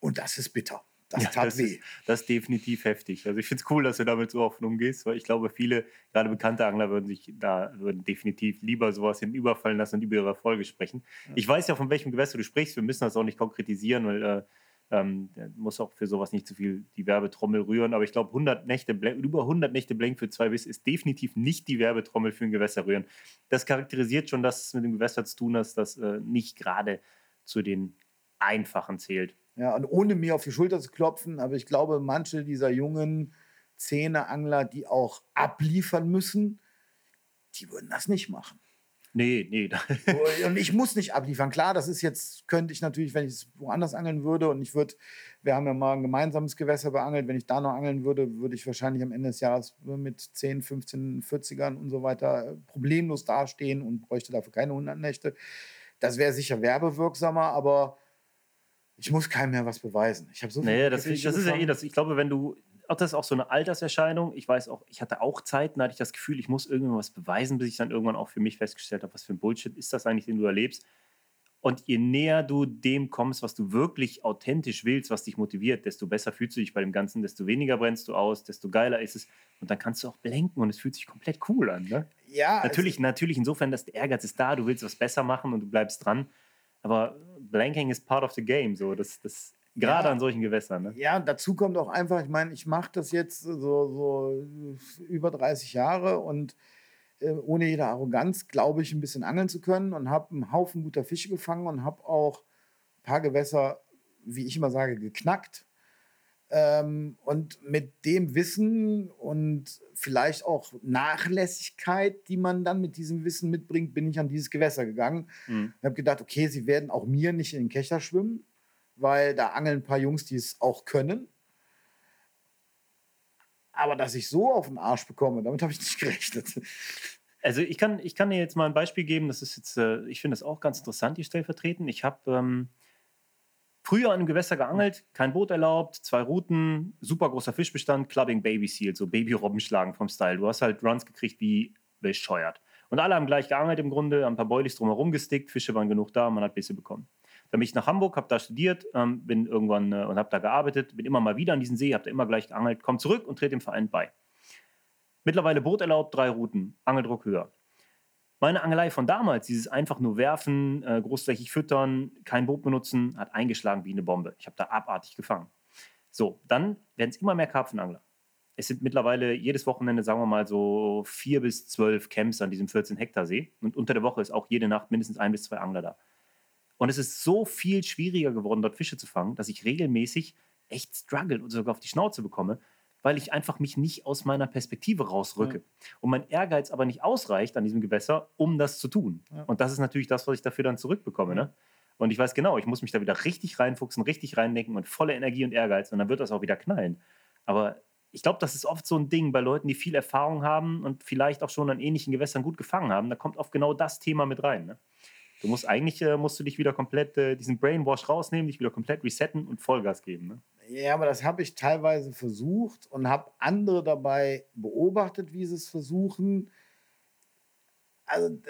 Und das ist bitter. Das ja, tat das weh. Ist, das ist definitiv heftig. Also ich finde es cool, dass du damit so offen umgehst, weil ich glaube, viele, gerade bekannte Angler, würden sich da würden definitiv lieber sowas hinüberfallen lassen und über ihre Erfolge sprechen. Ja. Ich weiß ja, von welchem Gewässer du sprichst. Wir müssen das auch nicht konkretisieren, weil äh, ähm, muss auch für sowas nicht zu viel die Werbetrommel rühren. Aber ich glaube, 100 Nächte, über 100 Nächte Blank für zwei Biss ist definitiv nicht die Werbetrommel für ein Gewässer rühren. Das charakterisiert schon, dass es mit dem Gewässer zu tun hat, das äh, nicht gerade zu den einfachen zählt. Ja, und ohne mir auf die Schulter zu klopfen, aber ich glaube, manche dieser jungen Zähneangler, die auch abliefern müssen, die würden das nicht machen. Nee, nee. *laughs* und ich muss nicht abliefern. Klar, das ist jetzt, könnte ich natürlich, wenn ich es woanders angeln würde und ich würde, wir haben ja mal ein gemeinsames Gewässer beangelt, wenn ich da noch angeln würde, würde ich wahrscheinlich am Ende des Jahres mit 10, 15, 40ern und so weiter problemlos dastehen und bräuchte dafür keine 100 Nächte. Das wäre sicher werbewirksamer, aber ich muss keinem mehr was beweisen. Ich habe so viel. Nee, das, das ist ja eh das. Ich glaube, wenn du auch das ist auch so eine Alterserscheinung. Ich weiß auch, ich hatte auch Zeiten, da hatte ich das Gefühl, ich muss irgendwas beweisen, bis ich dann irgendwann auch für mich festgestellt habe, was für ein Bullshit ist das eigentlich, den du erlebst. Und je näher du dem kommst, was du wirklich authentisch willst, was dich motiviert, desto besser fühlst du dich bei dem Ganzen, desto weniger brennst du aus, desto geiler ist es. Und dann kannst du auch blenken und es fühlt sich komplett cool an. Ne? Ja. Natürlich, natürlich insofern, dass der Ehrgeiz ist da, du willst was besser machen und du bleibst dran. Aber Blanking ist part of the game. So. Das, das Gerade ja, an solchen Gewässern. Ne? Ja, dazu kommt auch einfach, ich meine, ich mache das jetzt so, so über 30 Jahre und äh, ohne jede Arroganz glaube ich, ein bisschen angeln zu können und habe einen Haufen guter Fische gefangen und habe auch ein paar Gewässer, wie ich immer sage, geknackt. Ähm, und mit dem Wissen und vielleicht auch Nachlässigkeit, die man dann mit diesem Wissen mitbringt, bin ich an dieses Gewässer gegangen. Mhm. Ich habe gedacht, okay, sie werden auch mir nicht in den Kescher schwimmen weil da angeln ein paar Jungs, die es auch können. Aber dass ich so auf den Arsch bekomme, damit habe ich nicht *laughs* gerechnet. Also ich kann, ich kann dir jetzt mal ein Beispiel geben, das ist jetzt, äh, ich finde das auch ganz interessant, die stellvertreten. Ich habe ähm, früher an einem Gewässer geangelt, kein Boot erlaubt, zwei Routen, super großer Fischbestand, Clubbing Baby Seal, so Baby-Robben schlagen vom Style. Du hast halt Runs gekriegt wie bescheuert. Und alle haben gleich geangelt im Grunde, haben ein paar Boilies drumherum gestickt, Fische waren genug da, man hat Bisse bekommen. Dann bin ich nach Hamburg, habe da studiert, ähm, bin irgendwann äh, und habe da gearbeitet, bin immer mal wieder an diesen See, habe da immer gleich geangelt, komme zurück und trete dem Verein bei. Mittlerweile Boot erlaubt, drei Routen, Angeldruck höher. Meine Angelei von damals, dieses einfach nur werfen, äh, großflächig füttern, kein Boot benutzen, hat eingeschlagen wie eine Bombe. Ich habe da abartig gefangen. So, dann werden es immer mehr Karpfenangler. Es sind mittlerweile jedes Wochenende, sagen wir mal, so vier bis zwölf Camps an diesem 14 Hektar See. Und unter der Woche ist auch jede Nacht mindestens ein bis zwei Angler da. Und es ist so viel schwieriger geworden, dort Fische zu fangen, dass ich regelmäßig echt struggle und sogar auf die Schnauze bekomme, weil ich einfach mich nicht aus meiner Perspektive rausrücke. Ja. Und mein Ehrgeiz aber nicht ausreicht an diesem Gewässer, um das zu tun. Ja. Und das ist natürlich das, was ich dafür dann zurückbekomme. Ne? Und ich weiß genau, ich muss mich da wieder richtig reinfuchsen, richtig reindenken und volle Energie und Ehrgeiz und dann wird das auch wieder knallen. Aber ich glaube, das ist oft so ein Ding bei Leuten, die viel Erfahrung haben und vielleicht auch schon an ähnlichen Gewässern gut gefangen haben. Da kommt oft genau das Thema mit rein. Ne? Du musst eigentlich äh, musst du dich wieder komplett äh, diesen Brainwash rausnehmen, dich wieder komplett resetten und Vollgas geben. Ne? Ja, aber das habe ich teilweise versucht und habe andere dabei beobachtet, wie sie es versuchen. Also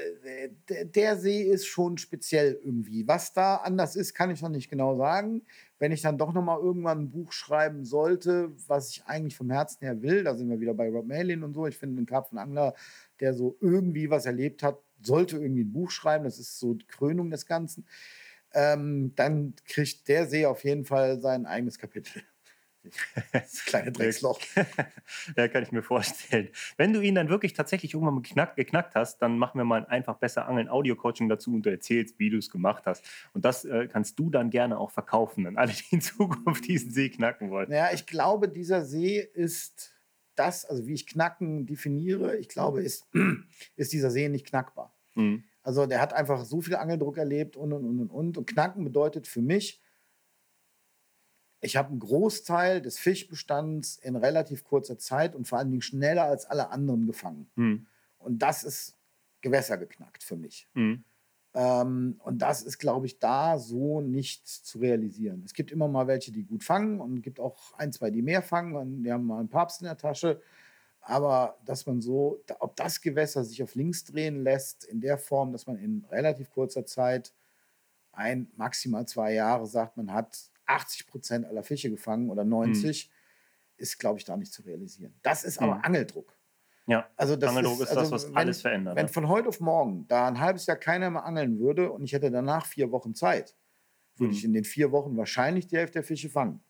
der, See ist schon speziell irgendwie. Was da anders ist, kann ich noch nicht genau sagen. Wenn ich dann doch noch mal irgendwann ein Buch schreiben sollte, was ich eigentlich vom Herzen her will, da sind wir wieder bei Rob Malin und so. Ich finde einen Karpfenangler, der so irgendwie was erlebt hat, sollte irgendwie ein Buch schreiben, das ist so die Krönung des Ganzen, ähm, dann kriegt der See auf jeden Fall sein eigenes Kapitel. *laughs* Das kleine Drecksloch. *laughs* ja, kann ich mir vorstellen. Wenn du ihn dann wirklich tatsächlich irgendwann geknackt, geknackt hast, dann machen wir mal ein einfach besser Angeln Audio-Coaching dazu und du erzählst, wie du es gemacht hast. Und das äh, kannst du dann gerne auch verkaufen an alle, die in Zukunft diesen See knacken wollen. Ja, ich glaube, dieser See ist das, also wie ich Knacken definiere, ich glaube, ist, *clears throat* ist dieser See nicht knackbar. Mhm. Also der hat einfach so viel Angeldruck erlebt und und und und. Und Knacken bedeutet für mich, ich habe einen Großteil des Fischbestands in relativ kurzer Zeit und vor allen Dingen schneller als alle anderen gefangen. Mhm. Und das ist Gewässer geknackt für mich. Mhm. Ähm, und das ist, glaube ich, da so nicht zu realisieren. Es gibt immer mal welche, die gut fangen und gibt auch ein, zwei, die mehr fangen und die haben mal einen Papst in der Tasche. Aber dass man so, ob das Gewässer sich auf links drehen lässt, in der Form, dass man in relativ kurzer Zeit, ein, maximal zwei Jahre sagt, man hat 80 Prozent aller Fische gefangen oder 90, hm. ist, glaube ich, da nicht zu realisieren. Das ist aber hm. Angeldruck. Ja, also das Angeldruck ist, ist also, das, was wenn, alles verändert. Wenn von heute auf morgen da ein halbes Jahr keiner mehr angeln würde und ich hätte danach vier Wochen Zeit, würde hm. ich in den vier Wochen wahrscheinlich die Hälfte der Fische fangen.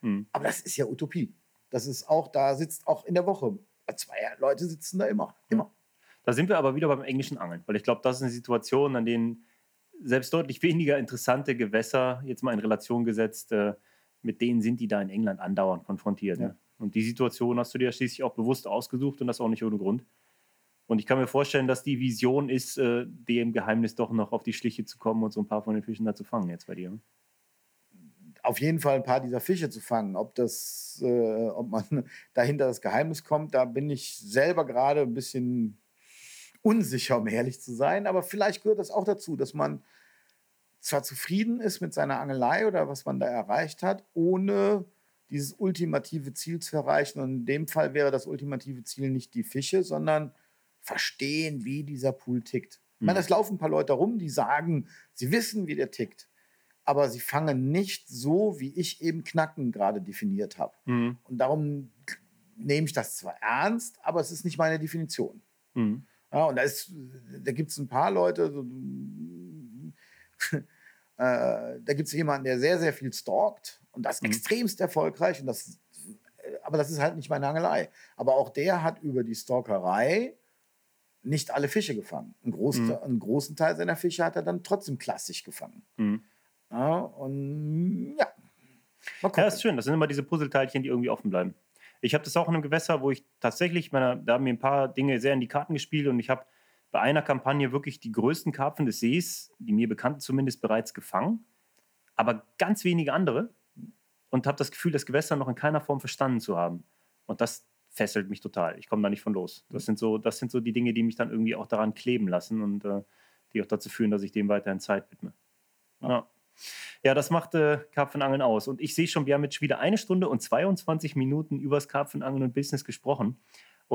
Hm. Aber das ist ja Utopie. Das ist auch, da sitzt auch in der Woche, zwei Leute sitzen da immer, immer. Da sind wir aber wieder beim englischen Angeln, weil ich glaube, das ist eine Situation, an denen selbst deutlich weniger interessante Gewässer, jetzt mal in Relation gesetzt, äh, mit denen sind die da in England andauernd konfrontiert. Ja. Ne? Und die Situation hast du dir schließlich auch bewusst ausgesucht und das auch nicht ohne Grund. Und ich kann mir vorstellen, dass die Vision ist, äh, dem Geheimnis doch noch auf die Schliche zu kommen und so ein paar von den Fischen da zu fangen jetzt bei dir. Ne? Auf jeden Fall ein paar dieser Fische zu fangen. Ob das, äh, ob man *laughs* dahinter das Geheimnis kommt, da bin ich selber gerade ein bisschen unsicher, um ehrlich zu sein. Aber vielleicht gehört das auch dazu, dass man zwar zufrieden ist mit seiner Angelei oder was man da erreicht hat, ohne dieses ultimative Ziel zu erreichen. Und in dem Fall wäre das ultimative Ziel nicht die Fische, sondern verstehen, wie dieser Pool tickt. Ich meine, mhm. es laufen ein paar Leute rum, die sagen, sie wissen, wie der tickt, aber sie fangen nicht so, wie ich eben Knacken gerade definiert habe. Mhm. Und darum nehme ich das zwar ernst, aber es ist nicht meine Definition. Mhm. Ja, und da, da gibt es ein paar Leute, so, äh, da gibt es jemanden, der sehr, sehr viel stalkt und das mhm. extremst erfolgreich. Und das, äh, aber das ist halt nicht meine Angelei. Aber auch der hat über die Stalkerei nicht alle Fische gefangen. Einen großen, mhm. einen großen Teil seiner Fische hat er dann trotzdem klassisch gefangen. Mhm. Ja, und ja. Ja, ist schön. Das sind immer diese Puzzleteilchen, die irgendwie offen bleiben. Ich habe das auch in einem Gewässer, wo ich tatsächlich, meine, da haben mir ein paar Dinge sehr in die Karten gespielt und ich habe bei einer Kampagne wirklich die größten Karpfen des Sees, die mir bekannten zumindest, bereits gefangen, aber ganz wenige andere und habe das Gefühl, das Gewässer noch in keiner Form verstanden zu haben. Und das fesselt mich total. Ich komme da nicht von los. Das sind, so, das sind so die Dinge, die mich dann irgendwie auch daran kleben lassen und äh, die auch dazu führen, dass ich dem weiterhin Zeit widme. Ja. Ja, das macht äh, Karpfenangeln aus. Und ich sehe schon, wir haben jetzt wieder eine Stunde und 22 Minuten über das Karpfenangeln und Business gesprochen.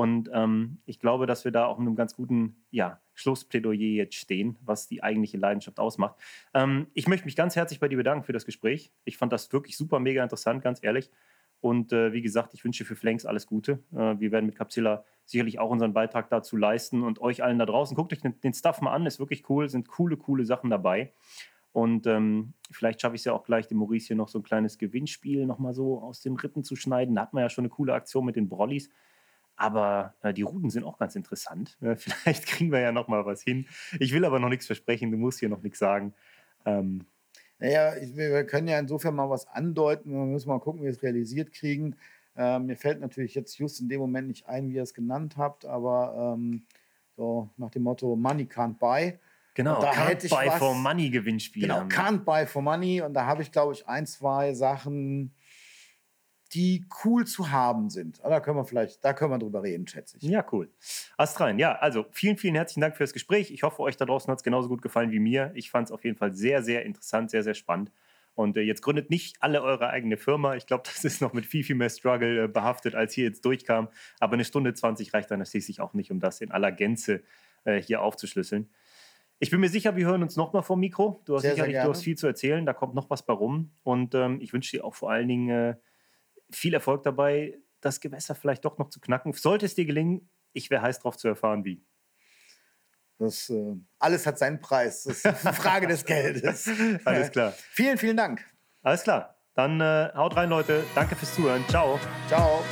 Und ähm, ich glaube, dass wir da auch in einem ganz guten ja, Schlussplädoyer jetzt stehen, was die eigentliche Leidenschaft ausmacht. Ähm, ich möchte mich ganz herzlich bei dir bedanken für das Gespräch. Ich fand das wirklich super, mega interessant, ganz ehrlich. Und äh, wie gesagt, ich wünsche für Flanks alles Gute. Äh, wir werden mit Capsilla sicherlich auch unseren Beitrag dazu leisten und euch allen da draußen. Guckt euch den, den Stuff mal an, ist wirklich cool, sind coole, coole Sachen dabei. Und ähm, vielleicht schaffe ich es ja auch gleich, dem Maurice hier noch so ein kleines Gewinnspiel nochmal so aus den Rippen zu schneiden. Da hat man ja schon eine coole Aktion mit den Brollis. Aber äh, die Routen sind auch ganz interessant. Ja, *laughs* vielleicht kriegen wir ja nochmal was hin. Ich will aber noch nichts versprechen, du musst hier noch nichts sagen. Ähm, naja, ich, wir können ja insofern mal was andeuten. Wir müssen mal gucken, wie wir es realisiert kriegen. Ähm, mir fällt natürlich jetzt just in dem Moment nicht ein, wie ihr es genannt habt, aber ähm, so nach dem Motto Money can't buy. Genau, da Can't Buy was, for Money Gewinnspiel. Genau, Can't Buy for Money. Und da habe ich, glaube ich, ein, zwei Sachen, die cool zu haben sind. Da können wir vielleicht, da können wir drüber reden, schätze ich. Ja, cool. Astrein, ja, also vielen, vielen herzlichen Dank für das Gespräch. Ich hoffe, euch da draußen hat es genauso gut gefallen wie mir. Ich fand es auf jeden Fall sehr, sehr interessant, sehr, sehr spannend. Und äh, jetzt gründet nicht alle eure eigene Firma. Ich glaube, *laughs* das ist noch mit viel, viel mehr Struggle äh, behaftet, als hier jetzt durchkam. Aber eine Stunde 20 reicht dann schließlich auch nicht, um das in aller Gänze äh, hier aufzuschlüsseln. Ich bin mir sicher, wir hören uns nochmal vom Mikro. Du hast sehr, sicherlich sehr du hast viel zu erzählen, da kommt noch was bei rum. Und ähm, ich wünsche dir auch vor allen Dingen äh, viel Erfolg dabei, das Gewässer vielleicht doch noch zu knacken. Sollte es dir gelingen, ich wäre heiß darauf zu erfahren, wie. Das, äh, alles hat seinen Preis. Das ist eine *laughs* Frage des Geldes. Alles klar. Vielen, vielen Dank. Alles klar. Dann äh, haut rein, Leute. Danke fürs Zuhören. Ciao. Ciao.